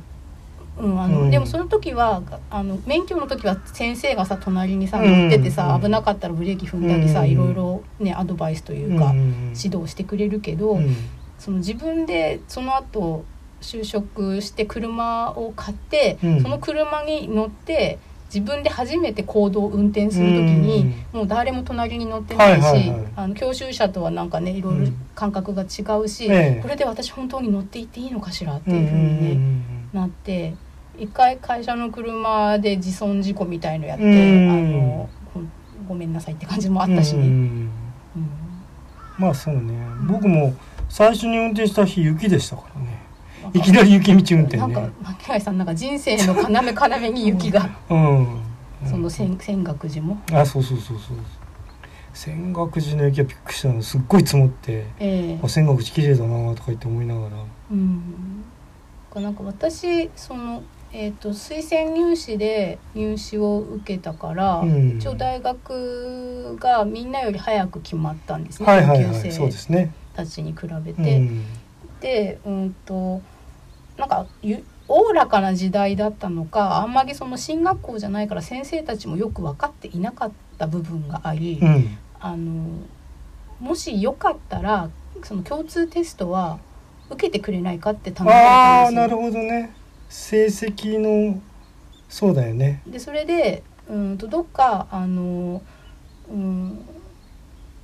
うんあの、うん、でもその時はあの免許の時は先生がさ隣にさ乗っててさ、うん、危なかったらブレーキ踏んだりさ、うん、いろいろねアドバイスというか、指導してくれるけど、その自分でその後就職して車を買って、その車に乗って自分で初めて行動を運転する時に、もう誰も隣に乗ってないし、あの教習車とはなんかねいろいろ感覚が違うし、これで私本当に乗っていっていいのかしらっていうふうにね、なって一回会社の車で自損事故みたいのやって、あのごめんなさいって感じもあったし。ね。うん。まあそうね。僕も最初に運転した日雪でしたからね。いきなり雪道運転ねなんか牧原さんなんか人生の要要に雪が、うん、うん、その仙仙岳寺もあそうそうそうそう仙岳寺の雪はびっくりしたのすっごい積もって、えー、仙岳寺綺麗だなとか言って思いながらうんなんか私そのえーと、推薦入試で入試を受けたから、うん、一応大学がみんなより早く決まったんですね、はいはいはい、級生たちに比べて。うん、でうんとなんかおおらかな時代だったのかあんまりその進学校じゃないから先生たちもよく分かっていなかった部分があり、うん、あのもしよかったらその共通テストは受けてくれないかって頼まれたんですよ。なるほどね成績のそうだよね。でそれでうんとどっかあの、うん、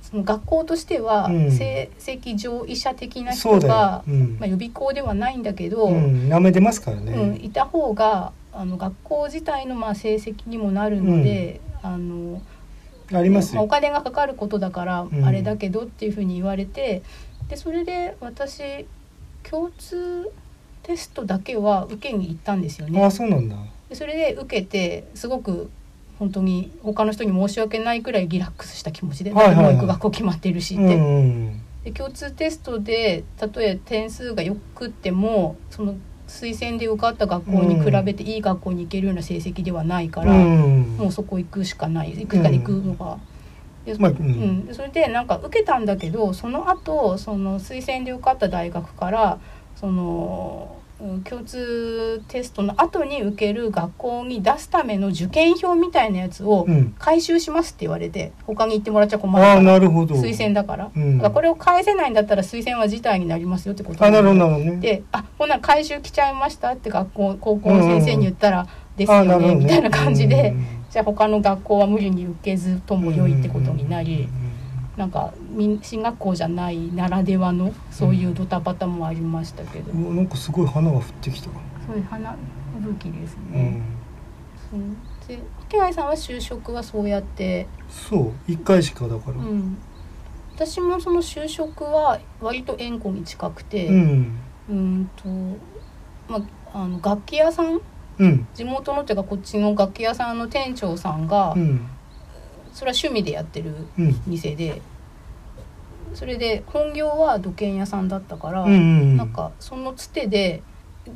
その学校としては成績上位者的な人が、うん、まあ、予備校ではないんだけど、うん、舐めてますからね、うん、いた方があの学校自体のまあ成績にもなるので、あのありますお金がかかることだからあれだけどっていうふうに言われて、でそれで私共通テストだけは受けに行ったんですよね。あそうなんだ。それで受けてすごく本当に他の人に申し訳ないくらいリラックスした気持ちで、はいはいはい、もう行く学校決まっているしって。うんうん。で共通テストでたとえ点数がよくってもその推薦で受かった学校に比べていい学校に行けるような成績ではないから、うん、もうそこ行くしかない。行くか行くのが。でまあ、うん、それでなんか受けたんだけどその後その推薦で受かった大学からその共通テストの後に受ける学校に出すための受験票みたいなやつを回収しますって言われて、うん、他に行ってもらっちゃ困るから。なるほど。推薦だから,、うん、らこれを返せないんだったら推薦は辞退になりますよってことあなるほどね。であほんなら回収来ちゃいましたって学校高校の先生に言ったら、うん、ですよね、ね、みたいな感じで、じゃあ他の学校は無理に受けずとも良いってことになり。なんか進学校じゃないならではのそういうドタバタもありましたけど、うん、なんかすごい花が降ってきた。そういう花吹雪ですね、うん、で秋貝さんは就職はそうやって。そう。一回しかだから、うん、私もその就職は割と縁故に近くて。うん。うんとまああの楽器屋さん、うん、地元のっていうかこっちの楽器屋さんの店長さんが、うんそれは趣味でやってる店で、うん、それで本業は土建屋さんだったから、うんうんうん、なんかそのつてで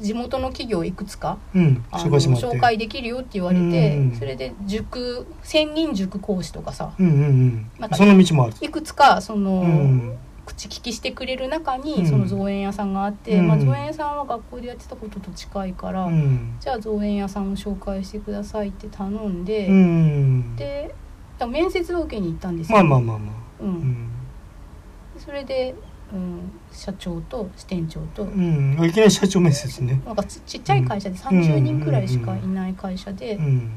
地元の企業いくつか、うん、あの紹介できるよって言われて、うんうんうん、それで塾専任塾講師とかさ、うんうんうん、なんかその道もある。いくつかその、うん、口利きしてくれる中にその造園屋さんがあって、うん、まあ、造園屋さんは学校でやってたことと近いから、じゃあ造園屋さんを紹介してくださいって頼んで、でだ面接を受けに行ったんですよ、まあまあまあまあ、うん、うん、それで、うん、社長と支店長と、うん、いきなり社長面接ね。なんかちっちゃい会社で30人くらいしかいない会社で、うん、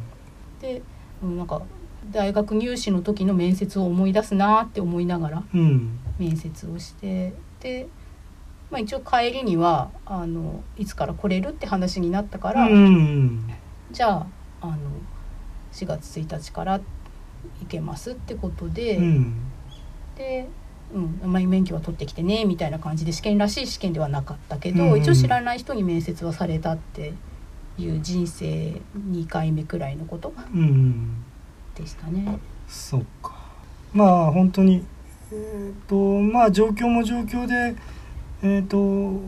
で、うん、なんか大学入試の時の面接を思い出すなって思いながら面接をして、で、まあ、一応帰りにはあのいつから来れるって話になったから、じゃああの4月1日から行けますってことで、でうん、まあ、免許は取ってきてねみたいな感じで試験らしい試験ではなかったけど、うんうん、一応知らない人に面接はされたっていう人生2回目くらいのことでしたね。うん、そうか。まあ本当にえーとまあ状況も状況で、えーと、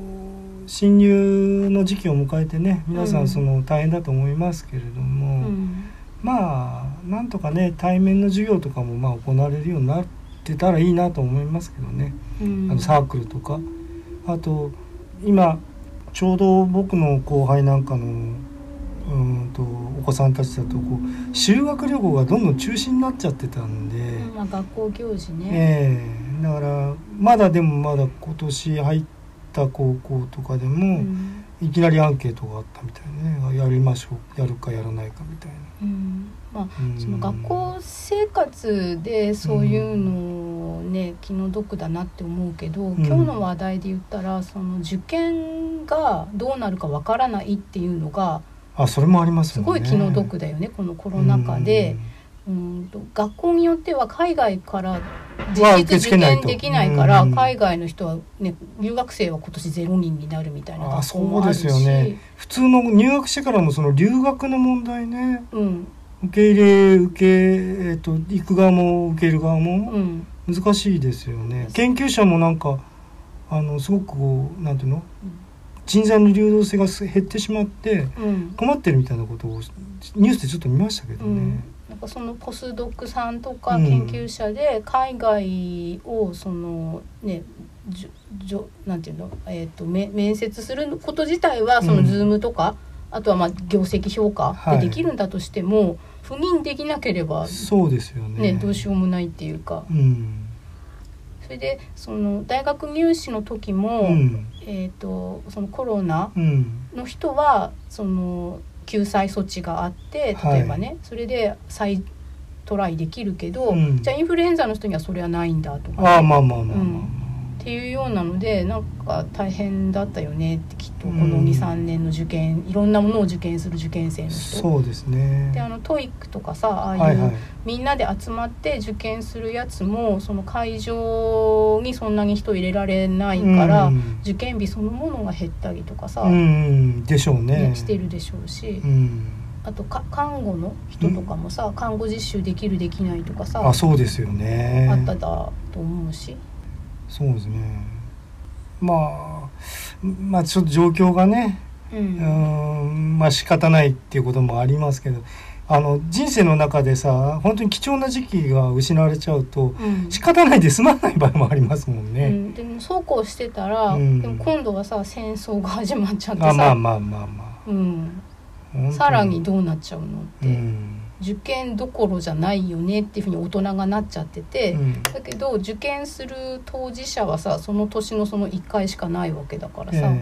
侵入の時期を迎えてね皆さん。その大変だと思いますけれども、うん、まあなんとかね対面の授業とかもまあ行われるようになってたらいいなと思いますけどね、うん、あのサークルとか。あと今ちょうど僕の後輩なんかのうんとお子さんたちだとこう修学旅行がどんどん中止になっちゃってたんで、うん、まあ、学校行事ね、えー、だからまだでもまだ今年入った高校とかでも、うんいきなりアンケートがあったみたいね。やりましょう。やるかやらないかみたいな。うん。まあ、その学校生活でそういうのをね、気の毒だなって思うけど、今日の話題で言ったらその受験がどうなるかわからないっていうのがあそれもあります、ね、すごい気の毒だよねこのコロナ禍で。うんと学校によっては海外から実質受験できないから海外の人は、ね、留学生は今年ゼロ人になるみたいな学校もあるし。そうですよね。普通の入学してからもその留学の問題ね、うん、受け入れ受け、えーと、行く側も受ける側も難しいですよね、うん、研究者もなんかあのすごくこうなんていうの、人材の流動性が減ってしまって困ってるみたいなことをニュースでちょっと見ましたけどね。なんかそのポスドックさんとか研究者で海外をそのねじょじょなんていうの、えーと、面接すること自体はその Zoom とか、うん、あとはまあ業績評価でできるんだとしても、はい、赴任できなければそうですよね、ね、どうしようもないっていうか。うん。それでその大学入試の時も、うん、えーと、そのコロナの人はその救済措置があって例えばね、はい、それで再トライできるけど、うん、じゃあインフルエンザの人にはそれはないんだとか、ね、あまあまあまあまあ、うんっていうようなのでなんか大変だったよねってきっとこの23年の受験いろんなものを受験する受験生の人。そうですね。であの TOEIC とかさああいう、はいはい、みんなで集まって受験するやつもその会場にそんなに人入れられないから、うん、受験日そのものが減ったりとかさ、うん、でしょうね。ねしてるでしょうし。うん。あとか看護の人とかもさ、看護実習できるできないとかさあそうですよね。あっただと思うしそうですね。まあまあちょっと状況がねうん。まあ仕方ないっていうこともありますけどあの人生の中でさ本当に貴重な時期が失われちゃうと、うん、仕方ないで済まない場合もありますもんね。うん、でもそうこうしてたら、うん、でも今度はさ戦争が始まっちゃってさ。まあまあまあまあ、うん、さらにどうなっちゃうのって。うん受験どころじゃないよねっていうふうに大人がなっちゃってて、うん、だけど受験する当事者はさその年のその1回しかないわけだからさ、えー、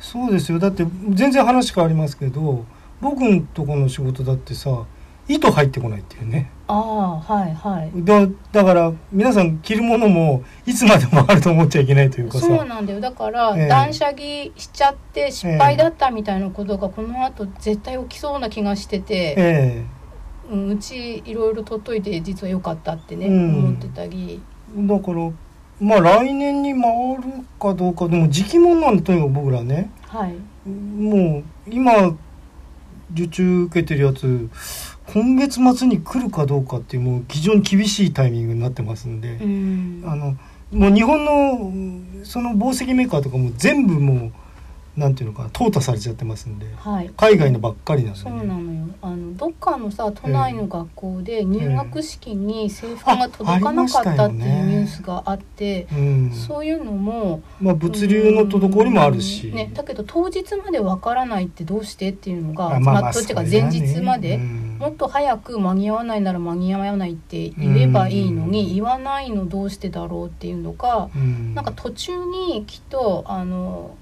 そうですよ。だって全然話変わりますけど僕のとこの仕事だってさ糸入ってこないっていうね。ああはいはい。だだから皆さん着るものもいつまでもあると思っちゃいけないというかさ。そうなんだよ。だから、えー、断捨離しちゃって失敗だったみたいなことがこの後絶対起きそうな気がしてて、えーうん、うちいろいろ取っといて実は良かったってね、うん、思ってたり。だからまあ来年に回るかどうかでも時期もんなんでとにかく僕らね、はい、もう今受注受けてるやつ今月末に来るかどうかっていうもう非常に厳しいタイミングになってますんで、うん、あのもう日本のその紡績メーカーとかも全部もうなんていうのか淘汰されちゃってますんで、はい、海外のばっかりなんで、ね、そうなのよ。あのどっかのさ都内の学校で入学式に制服が届かなかったっていうニュースがあって、ね、そういうのも、まあ、物流の滞りもあるし、ね、だけど当日までわからないってどうしてっていうのがまあ、まあ、どっちか前日まで、もっと早く間に合わないなら間に合わないって言えばいいのに、言わないのどうしてだろうっていうのが、うなんか途中にきっとあの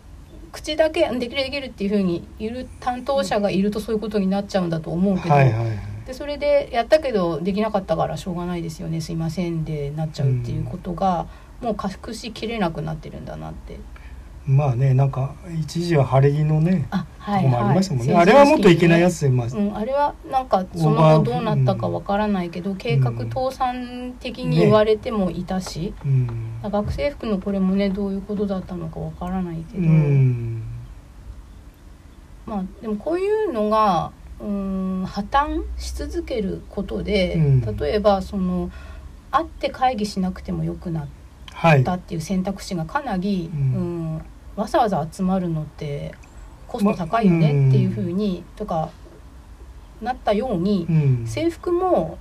口だけできるできるっていうふうにいる担当者がいるとそういうことになっちゃうんだと思うけど、はいはいはい、でそれでやったけどできなかったからしょうがないですよね。すいませんでなっちゃうっていうことが、もう隠しきれなくなってるんだなってまあねなんか一時は晴れ着のねあ,、はいもありましたもんね、あれはもっといけないやつでまあ、うん、あれはなんかその後どうなったかわからないけど、計画倒産的に言われてもいたし、うん。学生服のこれもねどういうことだったのかわからないけうど、ん。まあでもこういうのがうん破綻し続けることで、うん。例えばその会って会議しなくてもよくなっはいたっていう選択肢がかなり、ううん。んわざわざ集まるのってコスト高いよねっていうふうに、とかなったように、うん。制服も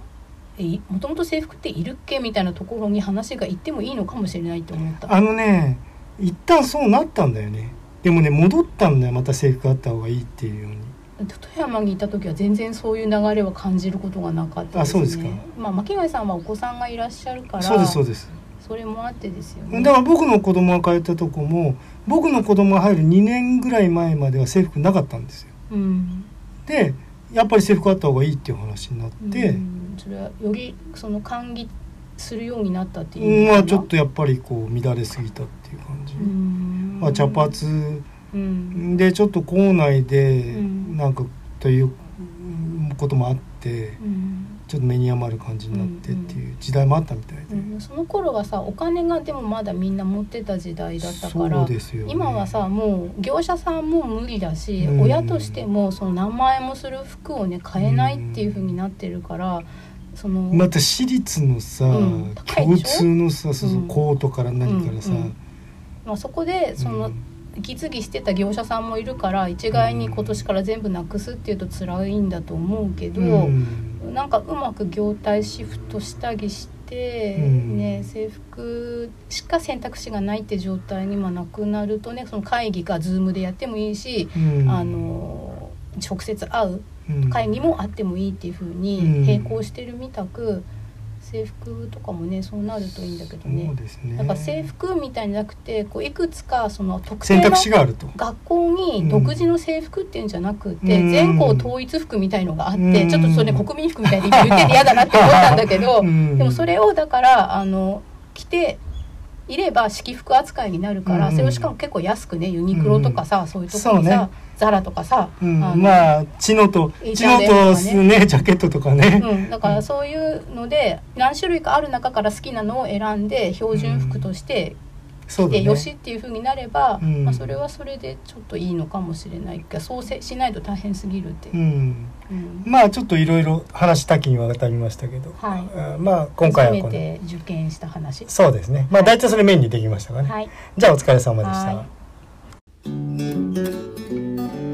えもともと制服っているっけみたいなところに話が行ってもいいのかもしれないと思った。あのね一旦そうなったんだよね。でもね戻ったんだよ。また制服あった方がいいっていうように。富山にいた時は全然そういう流れは感じることがなかったですね。あそうですか。まあ巻貝さんはお子さんがいらっしゃるから、そうですそうですそれもあってですよね。だから僕の子供が通ったとこも僕の子供が入る2年ぐらい前までは制服なかったんですよ。うん。でやっぱり制服あった方がいいっていう話になって、うんそれはよりその歓迎するようになったっていうまあちょっとやっぱりこう乱れすぎたっていう感じ、うん。まあ、茶髪。うん。でちょっと校内でうん。なんかということもあって。うんちょっと目に余る感じになってっていう時代もあったみたいで、うんその頃はさお金がでもまだみんな持ってた時代だったかそらうですよ、ね、今はさもう業者さんも無理だし、うん親としてもその何万円もする服をね買えないっていう風になってるから、その、また私立のさ、うん。共通のさそうそううんコートから何からさ、うんうんまあ、そこでその、うん。息継ぎしてた業者さんもいるから一概に今年から全部なくすっていうと辛いんだと思うけど、うんなんかうまく業態シフトしたりして、うん。ね、制服しか選択肢がないって状態にもなくなるとねその会議が Zoom でやってもいいし、うん。あの直接会ううん会議もあってもいいっていう風うん。に並行してるみたく、制服とかもねそうなるといいんだけどね。そう。ですね。なんか制服みたいになくてこういくつかその特定選の学校に独自の制服っていうんじゃなくて、うん。全校統一服みたいのがあって、うん。ちょっとそれね国民服みたいで言ってて嫌だなって思ったんだけど、うん。でもそれをだからあの着ていれば式服扱いになるから、うん。それをしかも結構安くねユニクロとかさ、そういうとこにさ、ザラとかさ、うんあのまあチノと H&M チノとねジャケットとかね、うん、だからそういうので何種類かある中から好きなのを選んで標準服としてそうだね。でよしっていう風になれば、うん。まあ、それはそれでちょっといいのかもしれないけどそうせしないと大変すぎるっていう。う、ん。うん。まあちょっといろいろ話多岐にわたりましたけど、はい。あまあ今回はこの。初めて受験した話。そうですね。まあ大体それメインにできましたかね、はい。じゃあお疲れ様でした、は